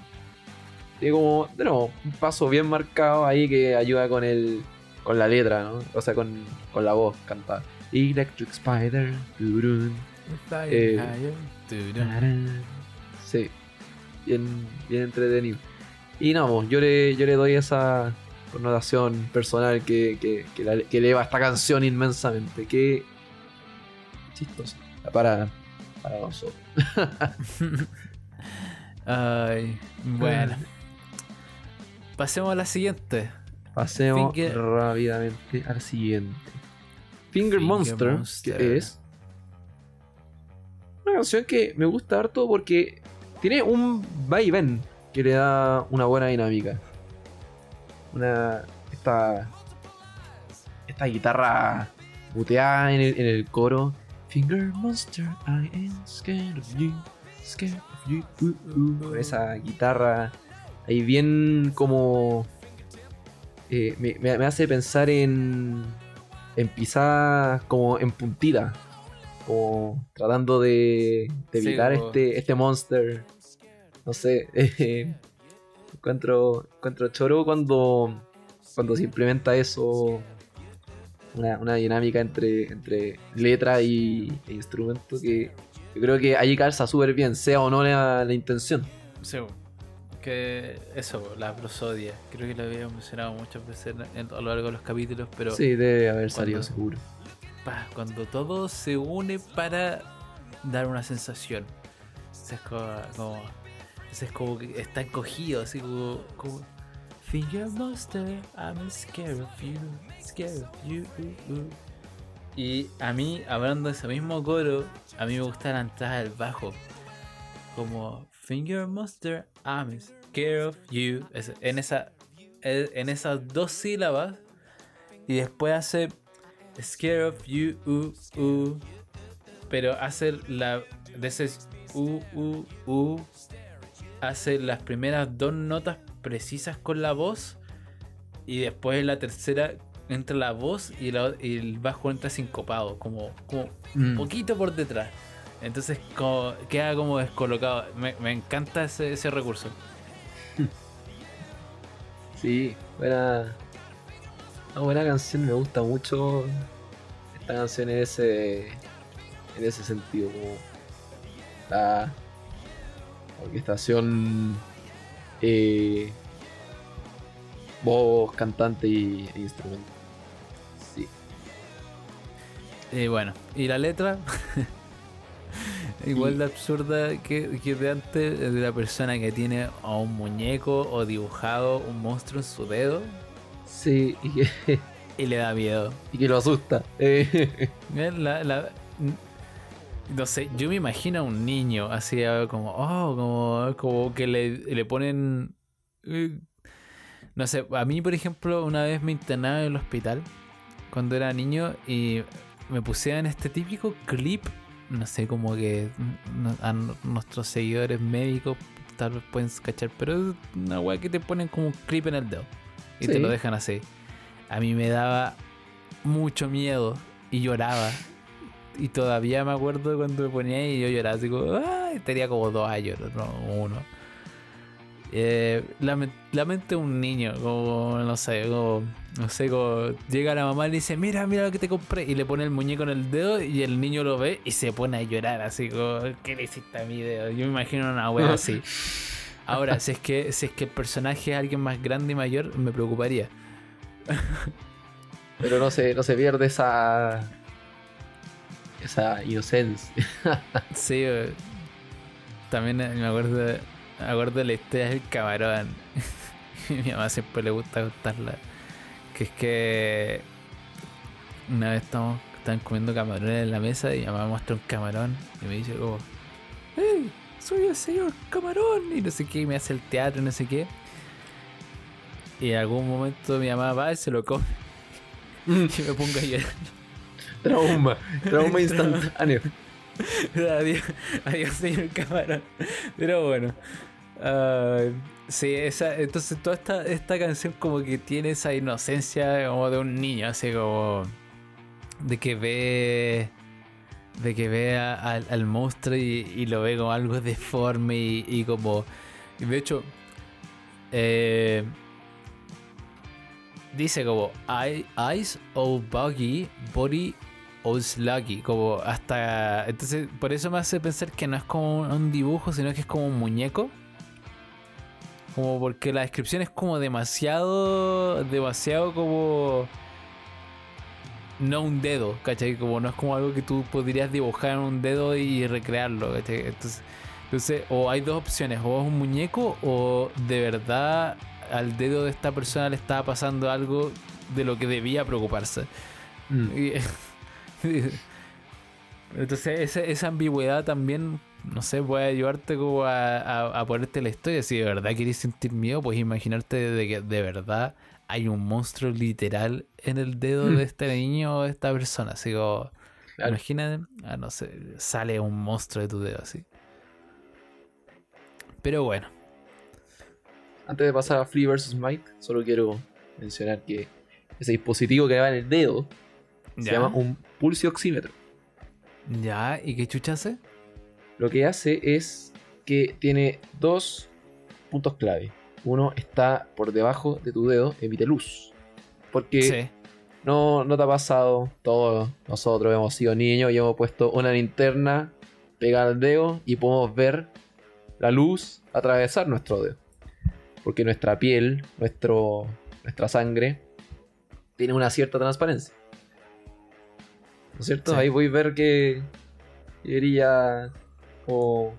tiene como, de nuevo, un paso bien marcado ahí que ayuda con el con la letra, ¿no? O sea, con, con la voz cantada. Electric Spider. turun, eh, turun. Sí, bien, bien entretenido. Y no, pues, yo le, yo le doy esa connotación personal que, que, que, la- que eleva esta canción inmensamente. Que chistoso. Para, para nosotros. [LAUGHS] Ay, bueno. Pasemos a la siguiente. Pasemos Finger- rápidamente al siguiente. Finger, Finger Monster, Monster. que es una canción que me gusta harto porque tiene un va y ven que le da una buena dinámica. Una esta esta guitarra buteada en el, en el coro. Finger Monster, I am scared of you, scared of you. uh, uh. Con esa guitarra ahí bien como eh, me, me- hace pensar en en pisadas como en puntita como tratando de, de Sí, evitar como- este este monster. No sé [LAUGHS] eh, encuentro encuentro choro cuando cuando se implementa eso una, una dinámica entre entre letra y e instrumento que yo creo que ahí calza súper bien sea o no la, la intención. Sí, que eso, la prosodia. Creo que lo habíamos mencionado muchas veces en- a lo largo de los capítulos, pero sí debe haber salido cuando- seguro pa, cuando todo se une para dar una sensación. Es como, como- es como que está encogido, así como, como Finger Monster, I'm scared of you, scared of you. uh, uh". Y a mí, hablando de ese mismo coro, a mí me gusta la entrada del bajo. Como Finger Monster, I'm scared of you. Es- en, esa, en esas dos sílabas y después hace Scared of You, uh, uh, pero hace la de ese uh, uh, hace las primeras dos notas precisas con la voz y después la tercera entra la voz y, la- y el bajo entra sincopado, como, como un Mm. poquito por detrás. Entonces como- queda como descolocado. Me, me encanta ese, ese recurso. [LAUGHS] Sí, buena. Una buena canción, me gusta mucho esta canción en ese. en ese sentido, como la orquestación eh, voz, cantante y, e instrumento. Sí. Y bueno, y la letra, [LAUGHS] igual de absurda que, que de antes, de la persona que tiene a un muñeco o dibujado un monstruo en su dedo Sí, y que, y le da miedo. y que lo asusta. [LAUGHS] Eh, Eh, la- la- no sé, yo me imagino a un niño así ah, como, oh, como, como que le, le ponen... eh, No sé, a mí por ejemplo una vez me internaba en el hospital cuando era niño y me pusieron este típico clip, no sé, como que no- a nuestros seguidores médicos tal vez pueden cachar, pero es una weá que te ponen como un clip en el dedo y te lo dejan así. A mí me daba mucho miedo y lloraba. Y todavía me acuerdo cuando me ponía y yo lloraba así como, "Ay", tenía como dos años, no, uno. Eh, la mente de un niño, como, no sé, como, no sé, como llega la mamá y le dice, mira, mira lo que te compré, y le pone el muñeco en el dedo y el niño lo ve y se pone a llorar así como, ¿qué le hiciste a mi dedo? Yo me imagino una wea [LAUGHS] así. Ahora, si es que, si es que el personaje es alguien más grande y mayor, me preocuparía. [LAUGHS] pero no se, no se pierde esa. esa inocencia. [LAUGHS] Sí, eh, también eh, me acuerdo, me acuerdo de la historia del camarón. [LAUGHS] Mi mamá siempre le gusta contarla. Que es que una vez estamos, estaban comiendo camarones en la mesa y mi mamá me muestra un camarón y me dice como, ¡Hey! Soy el señor camarón y no sé qué, y me hace el teatro y no sé qué. Y en algún momento mi mamá va y se lo come [LAUGHS] y me pongo a llorar. Trauma, trauma instantáneo. [LAUGHS] adiós, adiós, señor camarón. Pero bueno. Ah, sí, entonces toda esta, esta canción como que tiene esa inocencia como de un niño, así como de que ve de que ve a- al, monstruo y, lo ve como algo deforme y, como de hecho eh, dice como "Eye- eyes o buggy body o sluggy como hasta entonces por eso me hace pensar que no es como un dibujo sino que es como un muñeco como porque la descripción es como demasiado demasiado como no un dedo, ¿cachai? Como no es como algo que tú podrías dibujar en un dedo y recrearlo, ¿cachai? Entonces, entonces o hay dos opciones, o es un muñeco o de verdad al dedo de esta persona le estaba pasando algo de lo que debía preocuparse. Mm. [LAUGHS] [LAUGHS] Entonces esa, esa ambigüedad también, no sé, puede ayudarte como a, a- a ponerte la historia. Si de verdad quieres sentir miedo, pues imaginarte de que de verdad hay un monstruo literal en el dedo Mm. de este niño o de esta persona. Así como, Claro. imagínate, ah, no sé, sale un monstruo de tu dedo así. Pero bueno, Antes de pasar a Free vs. Might, solo quiero mencionar que ese dispositivo que va en el dedo se llama un pulsioxímetro. ya, ¿y qué chucha hace? Lo que hace es que tiene dos puntos clave. Uno está por debajo de tu dedo, emite luz. Porque Sí, no, no te ha pasado, todos nosotros hemos sido niños y hemos puesto una linterna pegada al dedo y podemos ver la luz atravesar nuestro dedo. Porque nuestra piel, nuestro, nuestra sangre, tiene una cierta transparencia. ¿No es cierto? Sí. Ahí voy a ver que, que brilla como...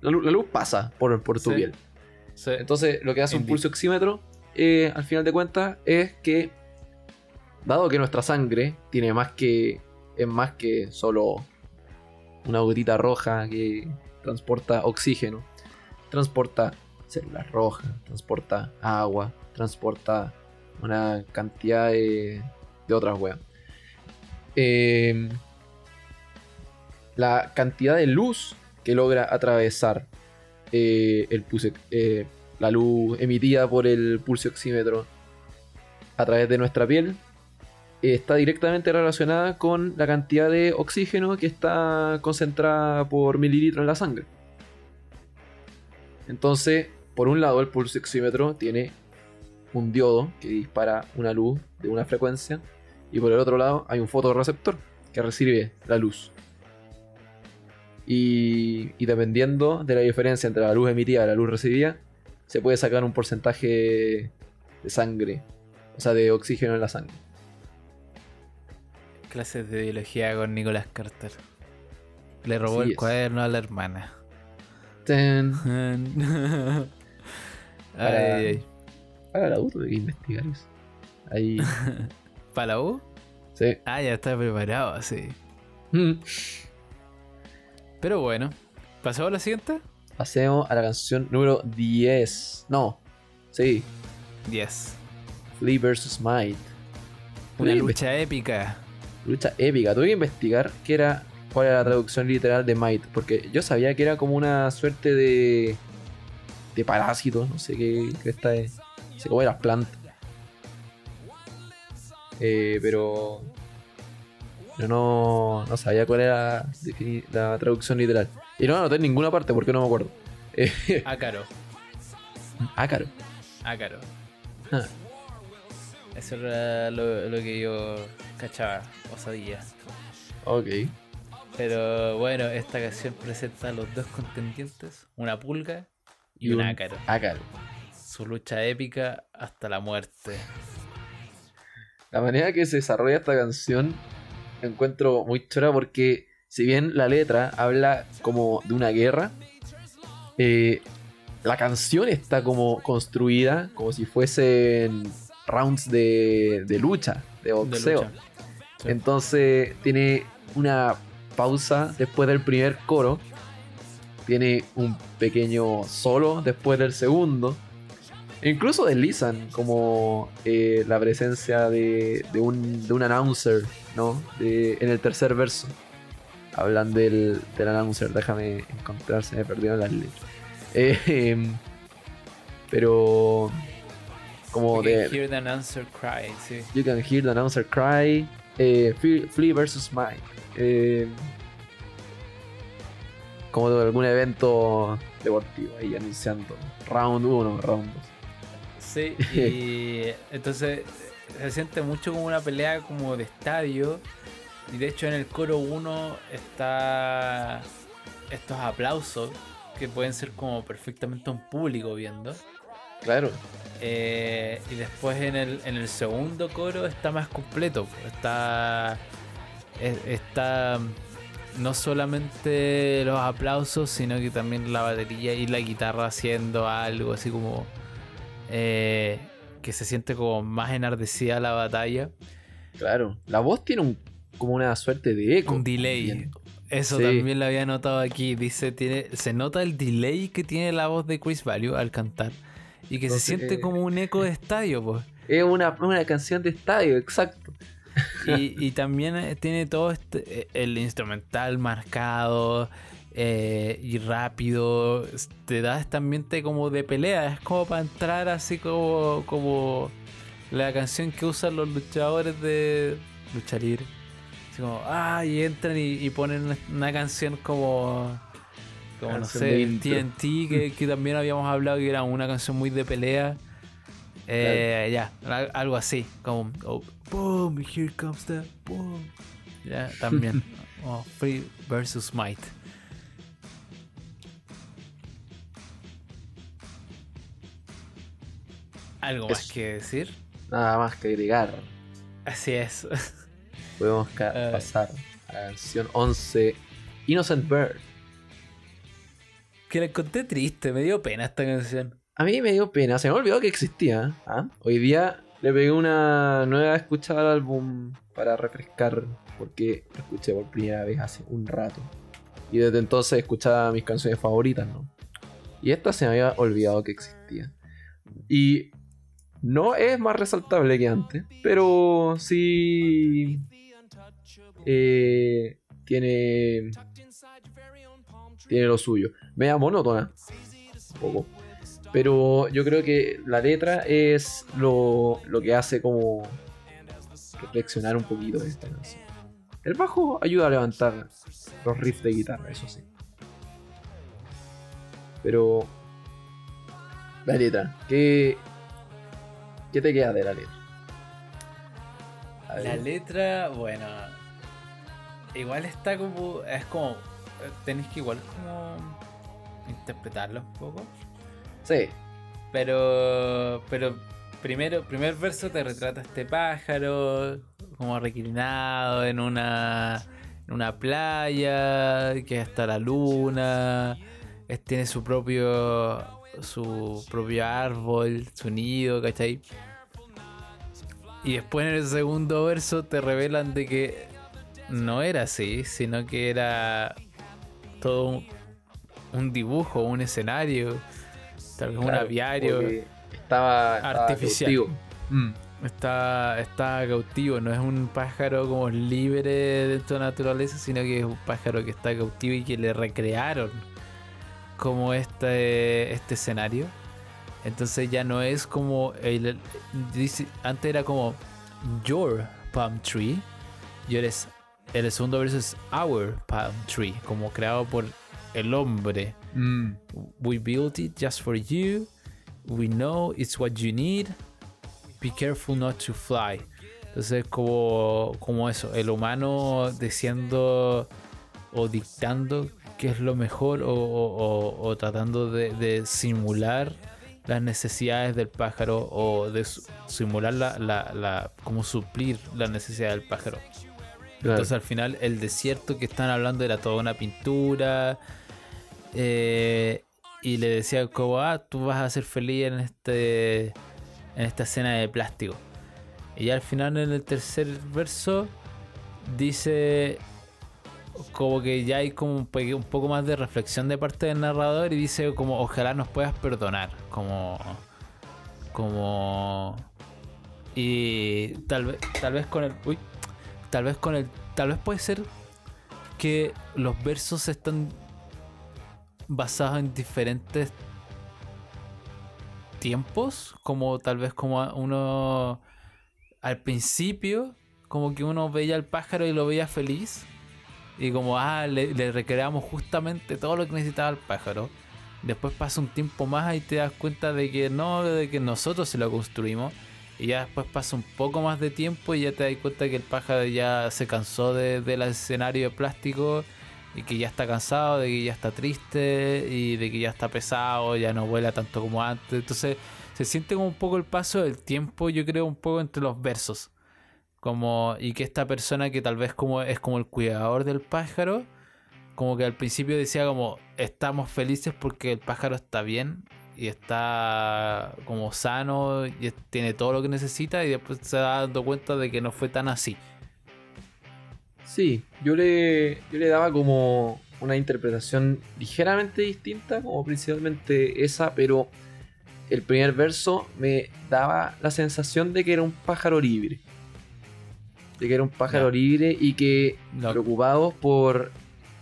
La luz, la luz pasa por, por tu Sí. piel. sí. Entonces, lo que hace un pulso oxímetro, eh, al final de cuentas, es que, dado que nuestra sangre tiene más que. es más que solo una gotita roja que transporta oxígeno, transporta células rojas, transporta agua, transporta una cantidad de, de otras weas. Eh, la cantidad de luz que logra atravesar eh, el eh, la luz emitida por el pulso oxímetro a través de nuestra piel eh, está directamente relacionada con la cantidad de oxígeno que está concentrada por mililitro en la sangre. Entonces, por un lado, el pulso oxímetro tiene un diodo que dispara una luz de una frecuencia, y por el otro lado hay un fotorreceptor que recibe la luz. Y, y dependiendo de la diferencia entre la luz emitida y la luz recibida, se puede sacar un porcentaje de sangre, o sea, de oxígeno en la sangre. Clases de biología con Nicolás Carter. Le robó Así el es. cuaderno a la hermana. Ten. [LAUGHS] Para- ay, ay. Para la U tuve que investigar eso. Ahí. [LAUGHS] ¿Para la U? Sí. Ah, ya está preparado, sí. Pero bueno, ¿pasamos a la siguiente? Pasemos a la canción número 10. No. Sí. 10. Flea vs. Might. Una lucha épica. Lucha épica. Tuve que investigar qué era, cuál era la traducción literal de Might. Porque yo sabía que era como una suerte de. de parásito. No sé qué, qué está. de- Se come las plantas. Eh, pero. Yo no, no sabía cuál era la traducción literal. Y no anoté en ninguna parte porque no me acuerdo. [LAUGHS] Ácaro. ácaro. Ácaro. Ah. Eso era lo, lo que yo cachaba, osadilla. Ok. Pero bueno, esta canción presenta a los dos contendientes, una pulga y, un, ácaro. Ácaro. Su lucha épica hasta la muerte. La manera que se desarrolla esta canción encuentro muy chora porque si bien la letra habla como de una guerra, eh, la canción está como construida como si fuesen rounds de, de lucha, de De boxeo. lucha. Sí. Entonces tiene una pausa después del primer coro. Tiene un pequeño solo después del segundo. Incluso deslizan como eh, la presencia de, de un, de un announcer, ¿no? De- en el tercer verso. Hablan del, del announcer, déjame encontrar, se me perdieron las letras. Eh, em, pero como can de... hear the announcer cry, sí. You can hear the announcer cry. Eh, Flea, vs. Mike. Eh, como de algún evento deportivo ahí anunciando. Round 1, round 2. Sí, [LAUGHS] y entonces se siente mucho como una pelea como de estadio. Y de hecho en el coro 1 está estos aplausos que pueden ser como perfectamente un público viendo. Claro. Eh, y después en el, en el segundo coro está más completo. pues, Está. es- Está. No solamente los aplausos, sino que también la batería y la guitarra haciendo algo así como. Eh, que se siente como más enardecida la batalla. Claro. La voz tiene un, como una suerte de eco. Un delay. también. Eso Sí. también lo había notado aquí. Dice, tiene, se nota el delay que tiene la voz de Chris Value al cantar. Y que Entonces, se siente eh, como un eco de estadio, pues. Es una, una canción de estadio, exacto. Y, y también eh, tiene todo este, el instrumental marcado eh, y rápido. Te da este ambiente como de pelea. Es como para entrar así como, como la canción que usan los luchadores de lucha libre. Así como, ah, y entran y, y ponen una- canción como, como no sé. TNT, que, [LAUGHS] que también habíamos hablado que era una canción muy de pelea. Eh, Ya, al- algo así, como oh, boom, here comes the boom. Ya, también. [LAUGHS] Oh, Free versus Might. ¿Algo más que decir? Nada más que agregar. Así es. [LAUGHS] Podemos pasar a la canción 11, Innocent Bird. que la encontré triste, me dio pena esta canción. A mí me dio pena, se me olvidó que existía. ¿ah? Hoy día le pegué una nueva escuchada al álbum para refrescar, porque lo escuché por primera vez hace un rato. Y desde entonces escuchaba mis canciones favoritas, ¿no? Y esta se me había olvidado que existía. Y no es más resaltable que antes, pero sí eh, tiene tiene lo suyo. Media monótona, un poco. Pero yo creo que la letra es lo, lo que hace como reflexionar un poquito esta canción. El bajo ayuda a levantar los riffs de guitarra, eso sí. Pero la letra, ¿qué, qué te queda de la letra? La letra, bueno. Igual está como. Es como. Tenéis que igual como. Interpretarlo un poco. Sí, Pero. Pero. Primero, primer verso te retrata este pájaro. Como reclinado en una. En una playa. Que está la luna. es- tiene su propio. Su propio árbol. Su nido, ¿cachai? Y después en el segundo verso te revelan de que no era así, sino que era todo un, un dibujo, un escenario, tal vez un aviario. Estaba, estaba Artificial. cautivo. Mm, Está, está cautivo, no es un pájaro como libre dentro de la naturaleza, sino que es un pájaro que está cautivo y que le recrearon como este, este escenario. Entonces ya no es como el, dice, antes era como your palm tree y ahora es el segundo verso es our palm tree, como creado por el hombre. mm. We built it just for you. We know it's what you need. Be careful not to fly. Entonces, como, como eso, el humano diciendo o dictando qué es lo mejor o, o- o- o tratando de, de simular las necesidades del pájaro o de su- simular la, la, la- como suplir las necesidades del pájaro. Claro. Entonces al final el desierto que están hablando era toda una pintura. eh, y le decía como, ah, tú vas a ser feliz en este en esta escena de plástico. Y al final en el tercer verso dice como que ya hay como un, poco más de reflexión de parte del narrador y dice como ojalá nos puedas perdonar. Como como y tal vez tal vez con el uy, tal vez con el tal vez puede ser que los versos están basados en diferentes tiempos como tal vez como uno al principio como que uno veía al pájaro y lo veía feliz y como ah le, recreamos justamente todo lo que necesitaba el pájaro después pasa un tiempo más y te das cuenta de que no de que nosotros se lo construimos y ya después pasa un poco más de tiempo y ya te das cuenta que el pájaro ya se cansó de- del escenario de plástico y que ya está cansado, de que ya está triste y de que ya está pesado, ya no vuela tanto como antes. Entonces se siente como un poco el paso del tiempo, yo creo, un poco entre los versos. Como, y que esta persona que tal vez como es como el cuidador del pájaro, como que al principio decía como estamos felices porque el pájaro está bien y está como sano y tiene todo lo que necesita y después se da dando cuenta de que no fue tan así. Sí, yo le, yo le daba como una interpretación ligeramente distinta, como principalmente esa, pero el primer verso me daba la sensación de que era un pájaro libre. De que era un pájaro libre y que No. preocupados por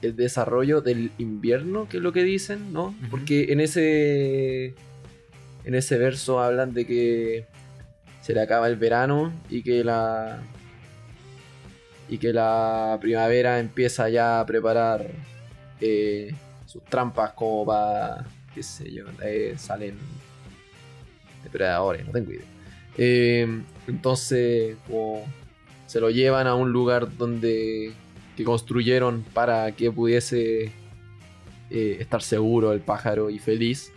el desarrollo del invierno, que es lo que dicen, ¿no? Porque en ese en ese verso hablan de que se le acaba el verano y que la y que la primavera empieza ya a preparar eh, sus trampas como para qué sé yo, eh, salen depredadores, no tengo idea. Eh, entonces, como se lo llevan a un lugar donde que construyeron para que pudiese eh, estar seguro el pájaro y feliz.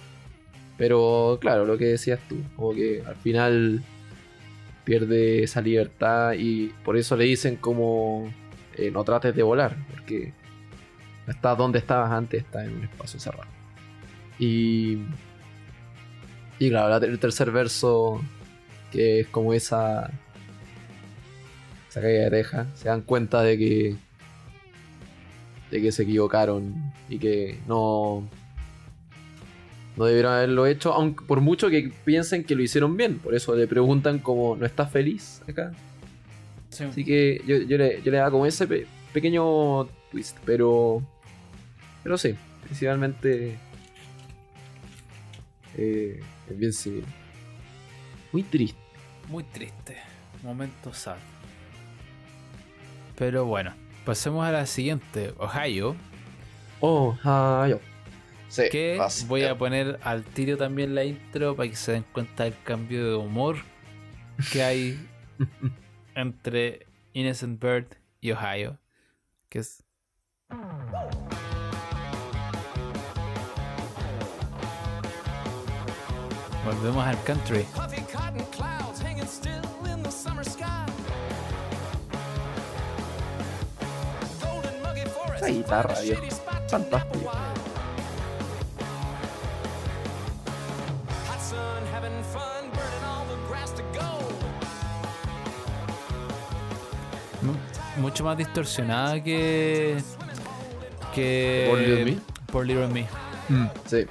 Pero claro, lo que decías tú, como que al final pierde esa libertad y por eso le dicen como eh, no trates de volar, porque estás donde estabas antes, estás en un espacio cerrado. Y, y claro, la- el tercer verso, que es como esa, esa caída de teja, se dan cuenta de que, de que se equivocaron y que no, No debieron haberlo hecho, aunque por mucho que piensen que lo hicieron bien. Por eso le preguntan como, ¿no estás feliz acá? Así que yo, yo le, yo le daba como ese pe- pequeño twist, pero. Pero sí, principalmente. eh, es bien civil. Muy triste. Muy triste. Momento sad. Pero bueno, pasemos a la siguiente. Ohio. Oh, ah. Sí, Que fácil. voy a poner al tiro también la intro para que se den cuenta del cambio de humor que hay [LAUGHS] entre Innocent Bird y Ohio. Que es. Volvemos al country. Grass to gold. Mu- mucho más distorsionada que. que. ¿Por Little Me? Por Little Me. Sí.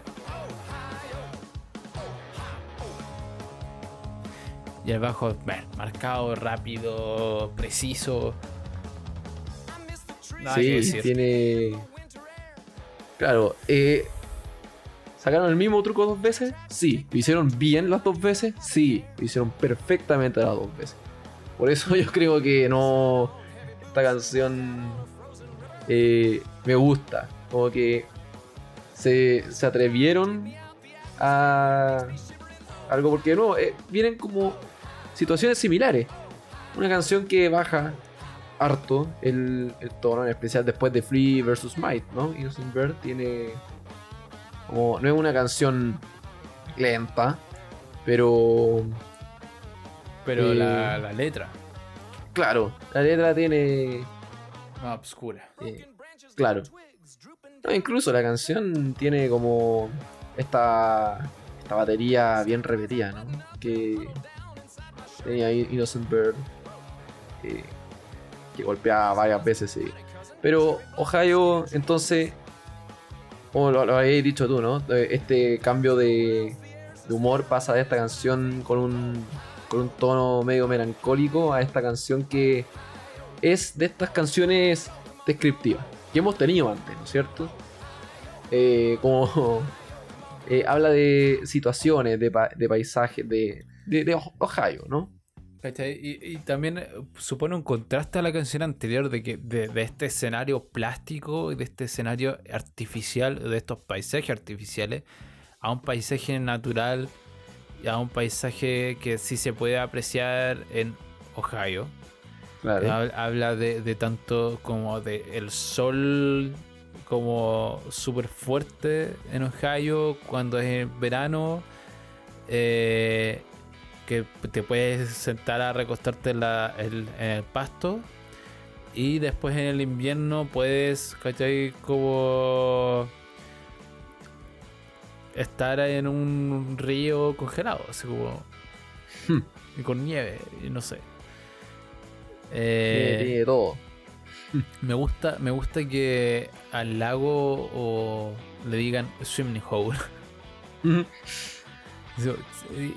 Y el bajo, bueno, marcado, rápido, preciso. Nada sí, tiene. Claro, eh, ¿sacaron el mismo truco dos veces? Sí. ¿Lo hicieron bien las dos veces? Sí. Lo hicieron perfectamente las dos veces. Por eso [LAUGHS] yo creo que no. Esta canción eh, me gusta. Como que se, se atrevieron a algo porque no, eh, vienen como situaciones similares. Una canción que baja harto el, el en especial después de Flea vs. Might, ¿no? Innocent Bird tiene como, no es una canción lenta, pero Pero Eh, la, la letra, claro, la letra tiene, obscura. eh, claro. No, incluso la canción tiene como esta, esta batería bien repetida, ¿no? Que tenía Innocent Bird, eh, que golpeaba varias veces, sí. Pero Ohio, entonces, como lo, lo habéis dicho tú, ¿no? Este cambio de, humor pasa de esta canción con un, con un tono medio melancólico a esta canción que es de estas canciones descriptivas que hemos tenido antes, ¿no es cierto? Eh, como [LAUGHS] eh, habla de situaciones, de, pa- de paisajes, de, de Ohio, ¿no? Y, y también eh, supone un contraste a la canción anterior de que de, de este escenario plástico, de este escenario artificial, de estos paisajes artificiales, a un paisaje natural, y a un paisaje que sí se puede apreciar en Ohio. Claro. Habla de, de tanto como de el sol como súper fuerte en Ohio cuando es en verano. eh, que te puedes sentar a recostarte en, la- el- en el pasto. Y después en el invierno puedes, ¿cachai? Como estar en un río congelado, así como. Hmm. y con nieve, y no sé. Eh, tiene todo. [LAUGHS] me gusta, me gusta que al lago o le digan swimming hole. [LAUGHS]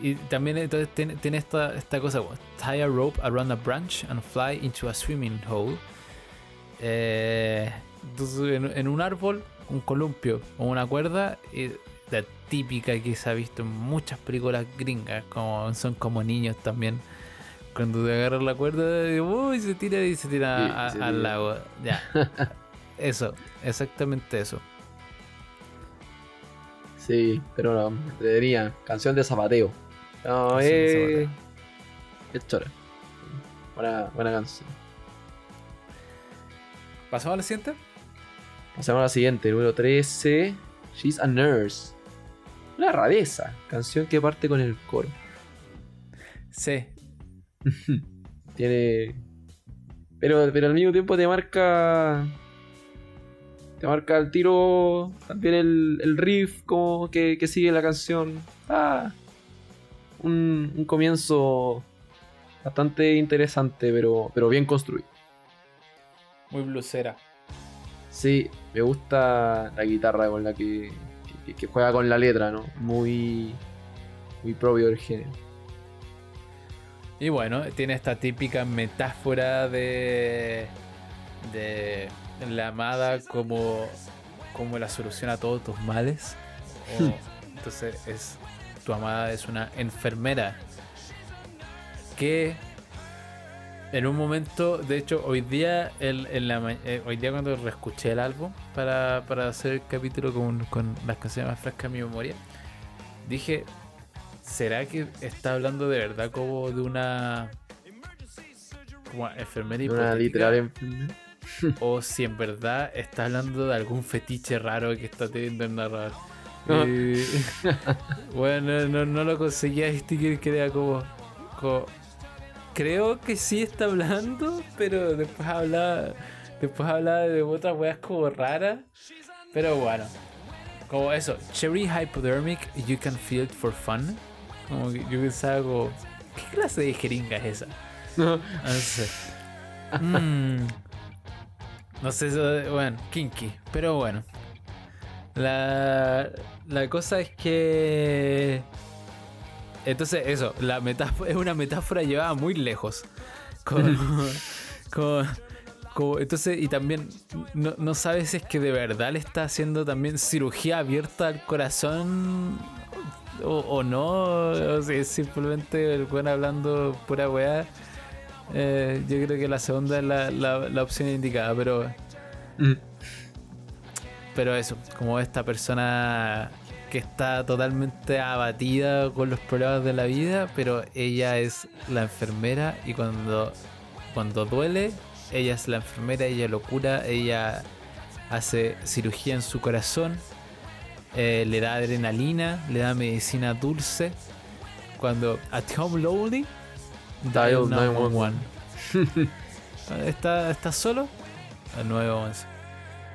Y, también entonces tiene, tiene esta, esta cosa tie a rope around a branch and fly into a swimming hole. Eh, entonces en, en un árbol, un columpio o una cuerda, y la típica que se ha visto en muchas películas gringas, como son como niños también. Cuando te agarras la cuerda, y, uy, se tira y se tira Sí, a- se al tira. lago. Ya. [LAUGHS] eso, exactamente eso. Sí, pero no, me entretenía. Canción de zapateo. No, Canción de es. Es chora. Buena, buena canción. ¿Pasamos a la siguiente? Pasamos a la siguiente, número 13. She's a Nurse. Una rareza. Canción que parte con el coro. Sí, [LAUGHS] Tiene. Pero, pero al mismo tiempo te marca. Te marca el tiro. También el, el riff como que, que sigue la canción. Ah, un, un comienzo bastante interesante, pero, pero bien construido. muy blusera. Sí, me gusta la guitarra con la que, que, que juega con la letra, ¿no? Muy, muy propio del género. Y bueno, tiene esta típica metáfora de. de la amada como. como la solución a todos tus males. [LAUGHS] O- entonces es. Tu amada es una enfermera. Que. En un momento, de hecho, hoy día, el- en la, ma- eh, hoy día cuando reescuché el álbum para, para hacer el capítulo con, con las canciones más frescas en mi memoria, dije, ¿Será que está hablando de verdad como de una como enfermera Una literal enfermera. [LAUGHS] O si en verdad está hablando de algún fetiche raro que está teniendo el narrador. Ah. Y- bueno, no, no lo conseguía distinguir que era como, como- Creo que sí está hablando, pero después habla. Después habla de otras weas como raras. Pero bueno. Como eso, Cherry Hypodermic, you can feel it for fun. Como que yo pensaba como. ¿Qué clase de jeringa es esa? [LAUGHS] No sé. Mm. No sé, eso- bueno, kinky, pero bueno. La, la cosa es que. Entonces, eso, la metáfora, [LAUGHS] es una metáfora llevada muy lejos. Con, [LAUGHS] con- entonces, y también no, no sabes si es que de verdad le está haciendo también cirugía abierta al corazón o, o no, o si es simplemente el buen hablando pura weá. Eh, yo creo que la segunda es la, la- la opción indicada, pero, Mm. pero eso, como esta persona que está totalmente abatida con los problemas de la vida, pero ella es la enfermera y cuando, cuando duele, ella es la enfermera, ella lo cura, ella hace cirugía en su corazón, eh, le da adrenalina, le da medicina dulce. Cuando at home lonely, Dial dial 911. [LAUGHS] ¿Está, ¿Estás solo? Al 911.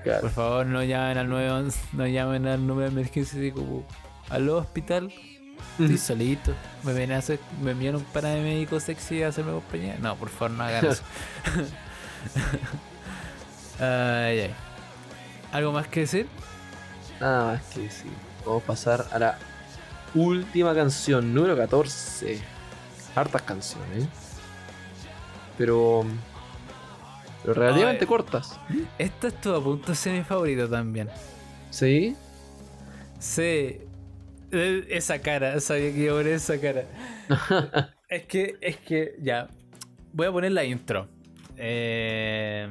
Claro. Por favor, no llamen al 911, no llamen al número de emergencia como al hospital. Estoy solito. Me vienen a hacer, me envían un paramédico sexy a hacerme compañía. No, por favor, no hagan eso. [LAUGHS] ay, ay. ¿Algo más que decir? Nada más que decir. Vamos a pasar a la última canción, número 14. Hartas canciones. ¿eh? Pero. Pero relativamente cortas. Esta estuvo a punto de ser mi favorito también. ¿Sí? Sí. Eh, Esa cara, sabía que iba a poner esa cara. [LAUGHS] es que, es que, ya. Voy a poner la intro. Eh,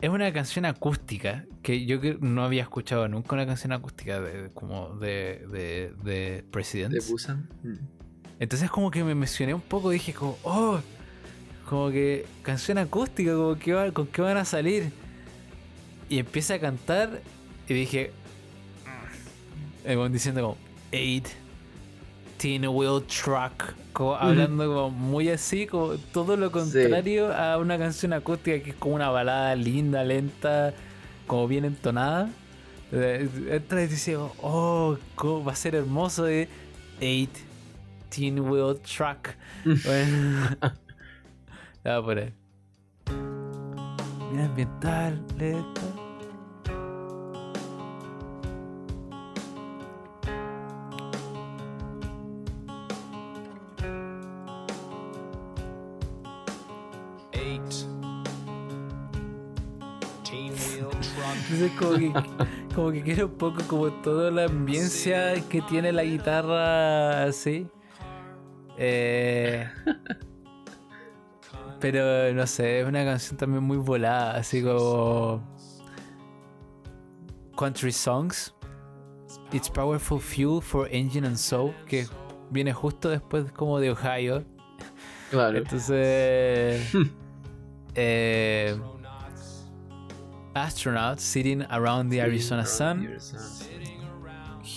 es una canción acústica que yo no había escuchado nunca una canción acústica de, como de, de, de President. De Busan. Mm. Entonces como que me emocioné un poco, dije como, oh, como que canción acústica, como que va- con qué van a salir. Y empieza a cantar y dije, eh, como diciendo como, eight, teen wheel truck, como hablando como muy así, como todo lo contrario a una canción acústica que es como una balada linda, lenta, como bien entonada. Eh, Entra y dice, oh, va a ser hermoso de eight teen wheel truck. [LAUGHS] Bueno, ya [LAUGHS] por ahí. Mira, ambiental, lenta. Eight. Teen wheel [LAUGHS] truck. Entonces como que, como que quiero un poco como toda la ambiencia que tiene la guitarra así. Eh, pero no sé, es una canción también muy volada, así como Country Songs. It's Powerful Fuel for Engine and Soul, que viene justo después como de Ohio. Claro. Entonces. [LAUGHS] eh, Astronaut Sitting Around the Arizona Sun.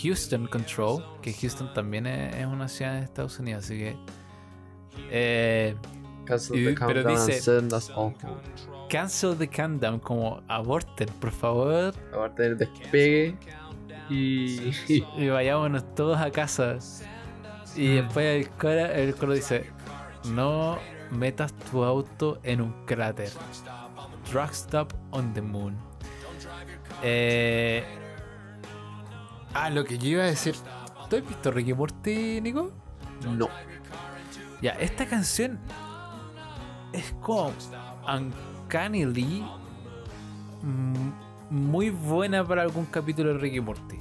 Houston Control, que Houston también es, una ciudad de Estados Unidos, así que. Eh, Cancel Y- the pero dice- cancel the countdown, como aborten, por favor, Aparte del despegue. Y. [LAUGHS] y vayámonos todos a casa. Y después el coro, el coro dice: No metas tu auto en un cráter. Drug stop on the moon. Eh, Ah, lo que yo iba a decir. ¿Tú has visto Ricky Morty, Nico? No. Ya, esta canción es como uncannily mm, muy buena para algún capítulo de Ricky Morty.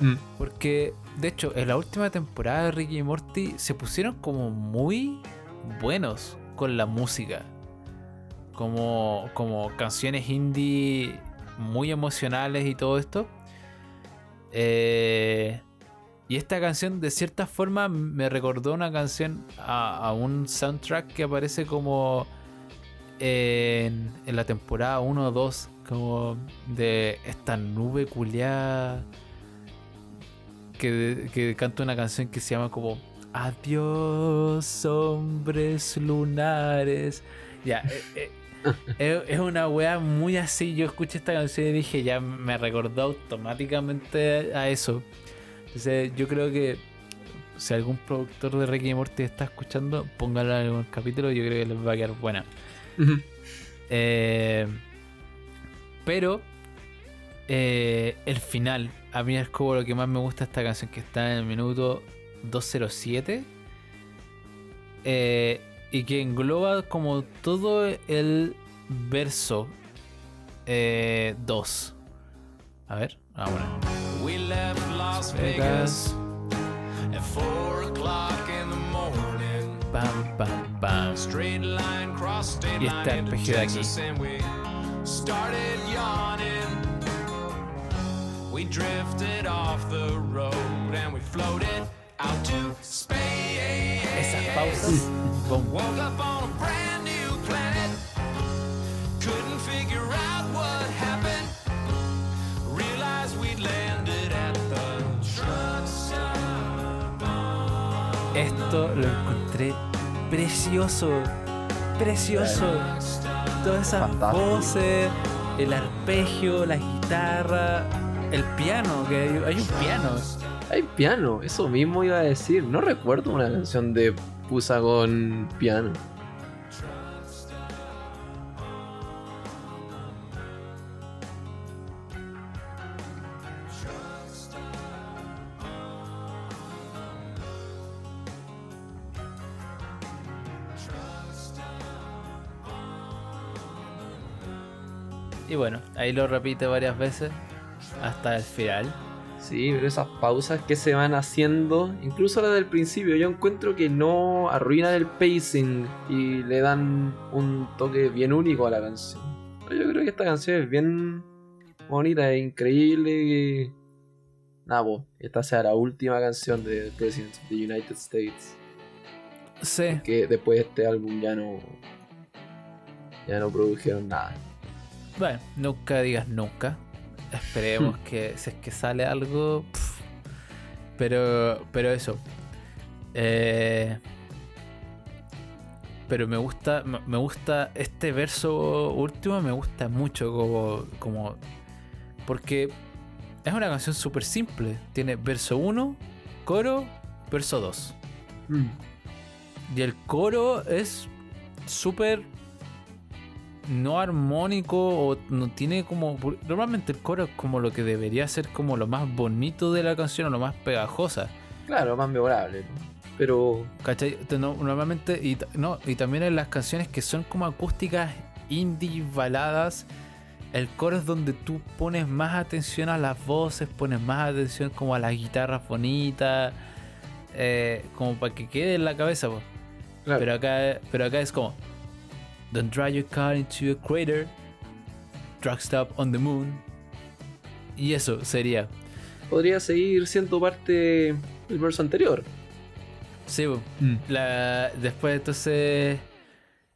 Mm. Porque, de hecho, en la última temporada de Ricky Morty se pusieron como muy buenos con la música. Como, como canciones indie muy emocionales y todo esto. Eh, y esta canción, de cierta forma, me recordó una canción a, un soundtrack que aparece como en, en la temporada 1 o 2, como de esta nube culiada que, que canta una canción que se llama como Adiós, hombres lunares. Ya, eh, eh, es, es una wea muy así. Yo escuché esta canción y dije, ya me recordó automáticamente a eso. Entonces, yo creo que si algún productor de Ricky y Morty está escuchando, póngala en algún capítulo. Yo creo que les va a quedar buena. Eh, pero eh, el final, a mí es como lo que más me gusta esta canción, que está en el minuto 207. eh, y que engloba como todo el verso 2. a ver, ah, bueno. We left Las Vegas. At four o'clock in the morning. Pam, pam, pam. Straight line, cross state Y into peje de aquí. Started yawning. We drifted off the road and we floated out to space. Esas pausas. boom. Woke up on a brand new planet. Couldn't figure out what happened. Realized we'd landed at the truck stop. Esto lo encontré precioso. Precioso. Todas esas Fantástico. voces, el arpegio, la guitarra, el piano, que hay, hay un piano. Hay piano, eso mismo iba a decir. No recuerdo una canción de Pusa con piano. Y bueno, ahí lo repite varias veces hasta el final. Sí, pero esas pausas que se van haciendo, incluso la del principio, yo encuentro que no arruinan el pacing y le dan un toque bien único a la canción. Pero Yo creo que esta canción es bien bonita e increíble. y- Nada, pues, esta sea la última canción de President of the United States. Sí, Que después de este álbum ya no. Ya no produjeron nada. bueno, nunca digas nunca. Esperemos que si es que sale algo. Pero, pero eso. Eh, pero me gusta, me gusta este verso último, me gusta mucho como, como porque es una canción súper simple. Tiene verso 1, coro, verso 2. Y el coro es súper no armónico o no tiene como... Normalmente el coro es como lo que debería ser como lo más bonito de la canción o lo más pegajosa. Claro, más memorable, ¿no? Pero. ¿Cachai? Te- no- normalmente, y, no, y también en las canciones que son como acústicas indie, baladas, el coro es donde tú pones más atención a las voces, pones más atención como a las guitarras bonitas, eh, como para que quede en la cabeza. Claro. Pero acá, pero acá es como Don't drive your car into a crater. Truck stop on the moon. Y eso sería. podría seguir siendo parte del verso anterior. Sí, po. La, después entonces...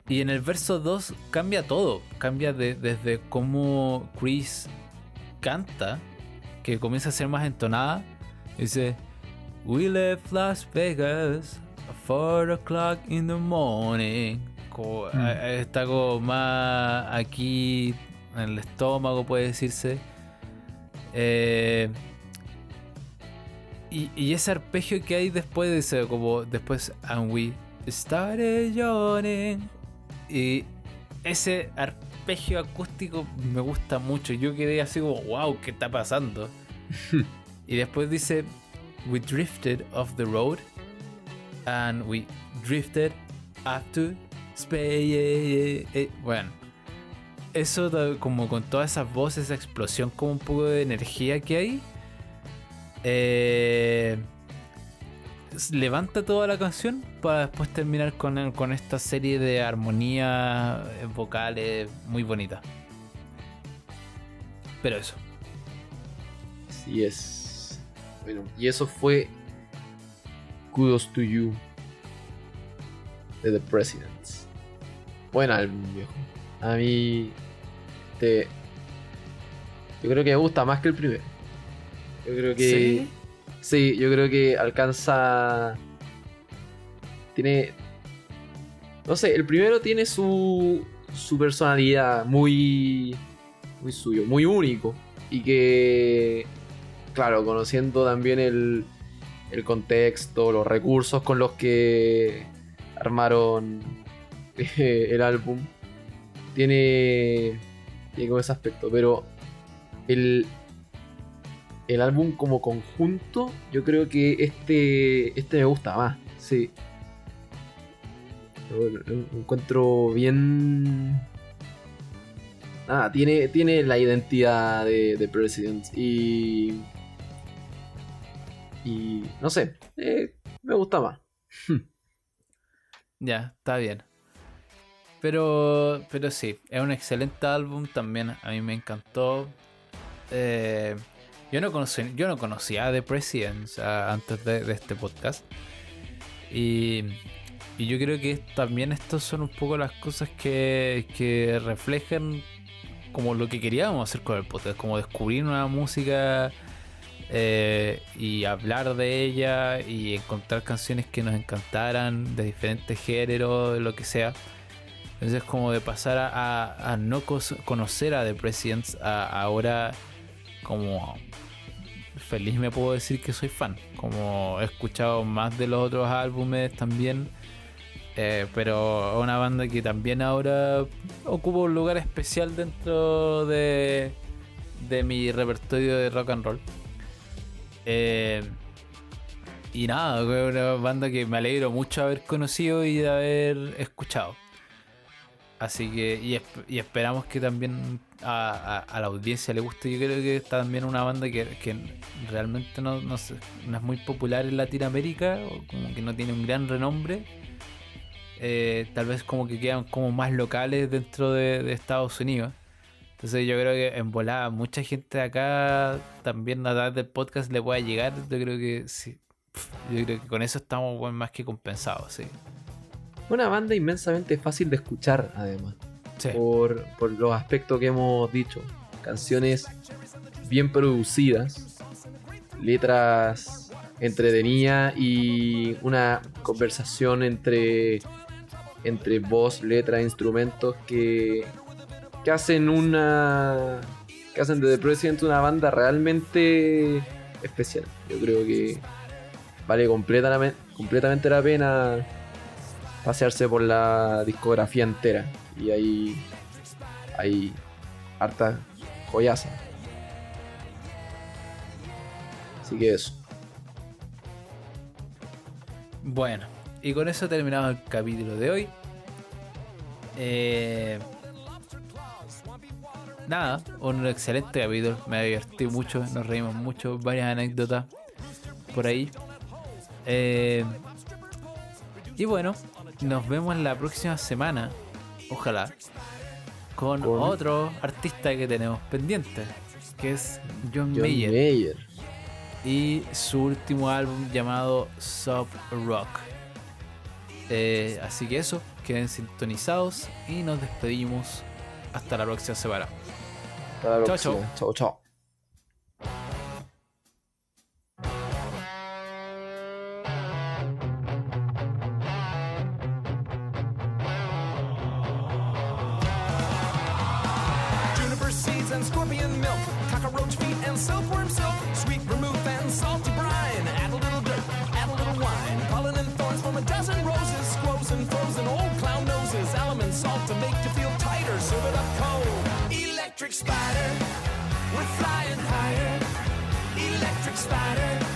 Y en el verso 2 cambia todo. Cambia de- desde cómo Chris canta, que comienza a ser más entonada. Dice, We left Las Vegas at 4 o'clock in the morning. Como, Mm. Está como más aquí en el estómago, puede decirse. Eh, y, y ese arpegio que hay después dice como después and we started yawning y ese arpegio acústico me gusta mucho yo quedé así como wow qué está pasando [LAUGHS] Y después dice, we drifted off the road and we drifted up to space. Eh, Bueno, eso como con todas esas voces, esa explosión, como un poco de energía que hay, eh, levanta toda la canción para después terminar con, con esta serie de armonías eh, vocales muy bonitas. Pero eso. Así es. Bueno, y eso fue Kudos to You de The Presidents. Buen álbum, viejo. A mí. Te, yo creo que me gusta más que el primero. Yo creo que. ¿Sí? Sí, yo creo que alcanza. Tiene. No sé, el primero tiene su. su personalidad muy. muy suyo, muy único. Y que. Claro, conociendo también el. el contexto, los recursos con los que armaron [LAUGHS] el álbum. Tiene. tiene como ese aspecto. Pero. El, el álbum como conjunto, yo creo que este, este me gusta más. Sí. Lo, lo- encuentro bien. Ah, tiene, tiene la identidad de, de President. Y. Y. No sé. eh, me gusta más. [LAUGHS] Ya, está bien. Pero, pero sí, es un excelente álbum también. A mí me encantó. Eh, yo, no conocí, yo no conocía The Presidents antes de, este podcast. Y, y yo creo que también estos son un poco las cosas que, que reflejan como lo que queríamos hacer con el podcast, como descubrir nueva música eh, y hablar de ella y encontrar canciones que nos encantaran de diferentes géneros, lo que sea. Entonces como de pasar a, no conocer a The Presidents a ahora como feliz me puedo decir que soy fan. Como he escuchado más de los otros álbumes también. eh, pero es una banda que también ahora ocupa un lugar especial dentro de, mi repertorio de rock and roll. Eh, y nada, es una banda que me alegro mucho haber conocido y de haber escuchado. Así que, y, esp- y esperamos que también a, la audiencia le guste. Yo creo que es también una banda que, realmente no, no, se- no es muy popular en Latinoamérica, o como que no tiene un gran renombre. Eh, tal vez como que quedan como más locales dentro de, Estados Unidos. Entonces yo creo que en volada mucha gente acá también a través del podcast le pueda llegar. Yo creo que sí. Yo creo que con eso estamos más que compensados, sí. Una banda inmensamente fácil de escuchar, además. Sí. por, por los aspectos que hemos dicho. Canciones bien producidas, letras entretenidas y una conversación entre, entre voz, letra instrumentos que, que hacen una. que hacen de The President una banda realmente especial. Yo creo que vale completamente, completamente la pena pasearse por la discografía entera. Y hay, hay harta joyaza. Así que eso. Bueno, y con eso terminamos el capítulo de hoy. Eh, nada, un excelente capítulo. Me divertí mucho, nos reímos mucho, varias anécdotas por ahí. Eh, y bueno, nos vemos la próxima semana, ojalá, con, Con- otro artista que tenemos pendiente, que es John, John Mayer Mayer. y su último álbum llamado Sub Rock. Eh, así que eso, queden sintonizados y nos despedimos hasta la próxima semana. Hasta la Chao, próxima. Chao, chao. Seeds and scorpion milk, cockroach feet and silkworm silk, sweet vermouth and salty brine. Add a little dirt, add a little wine, pollen and thorns from a dozen roses, squoze and frozen old clown noses, alum and salt to make you feel tighter. Serve it up cold. Electric spider, we're flying higher. Electric spider.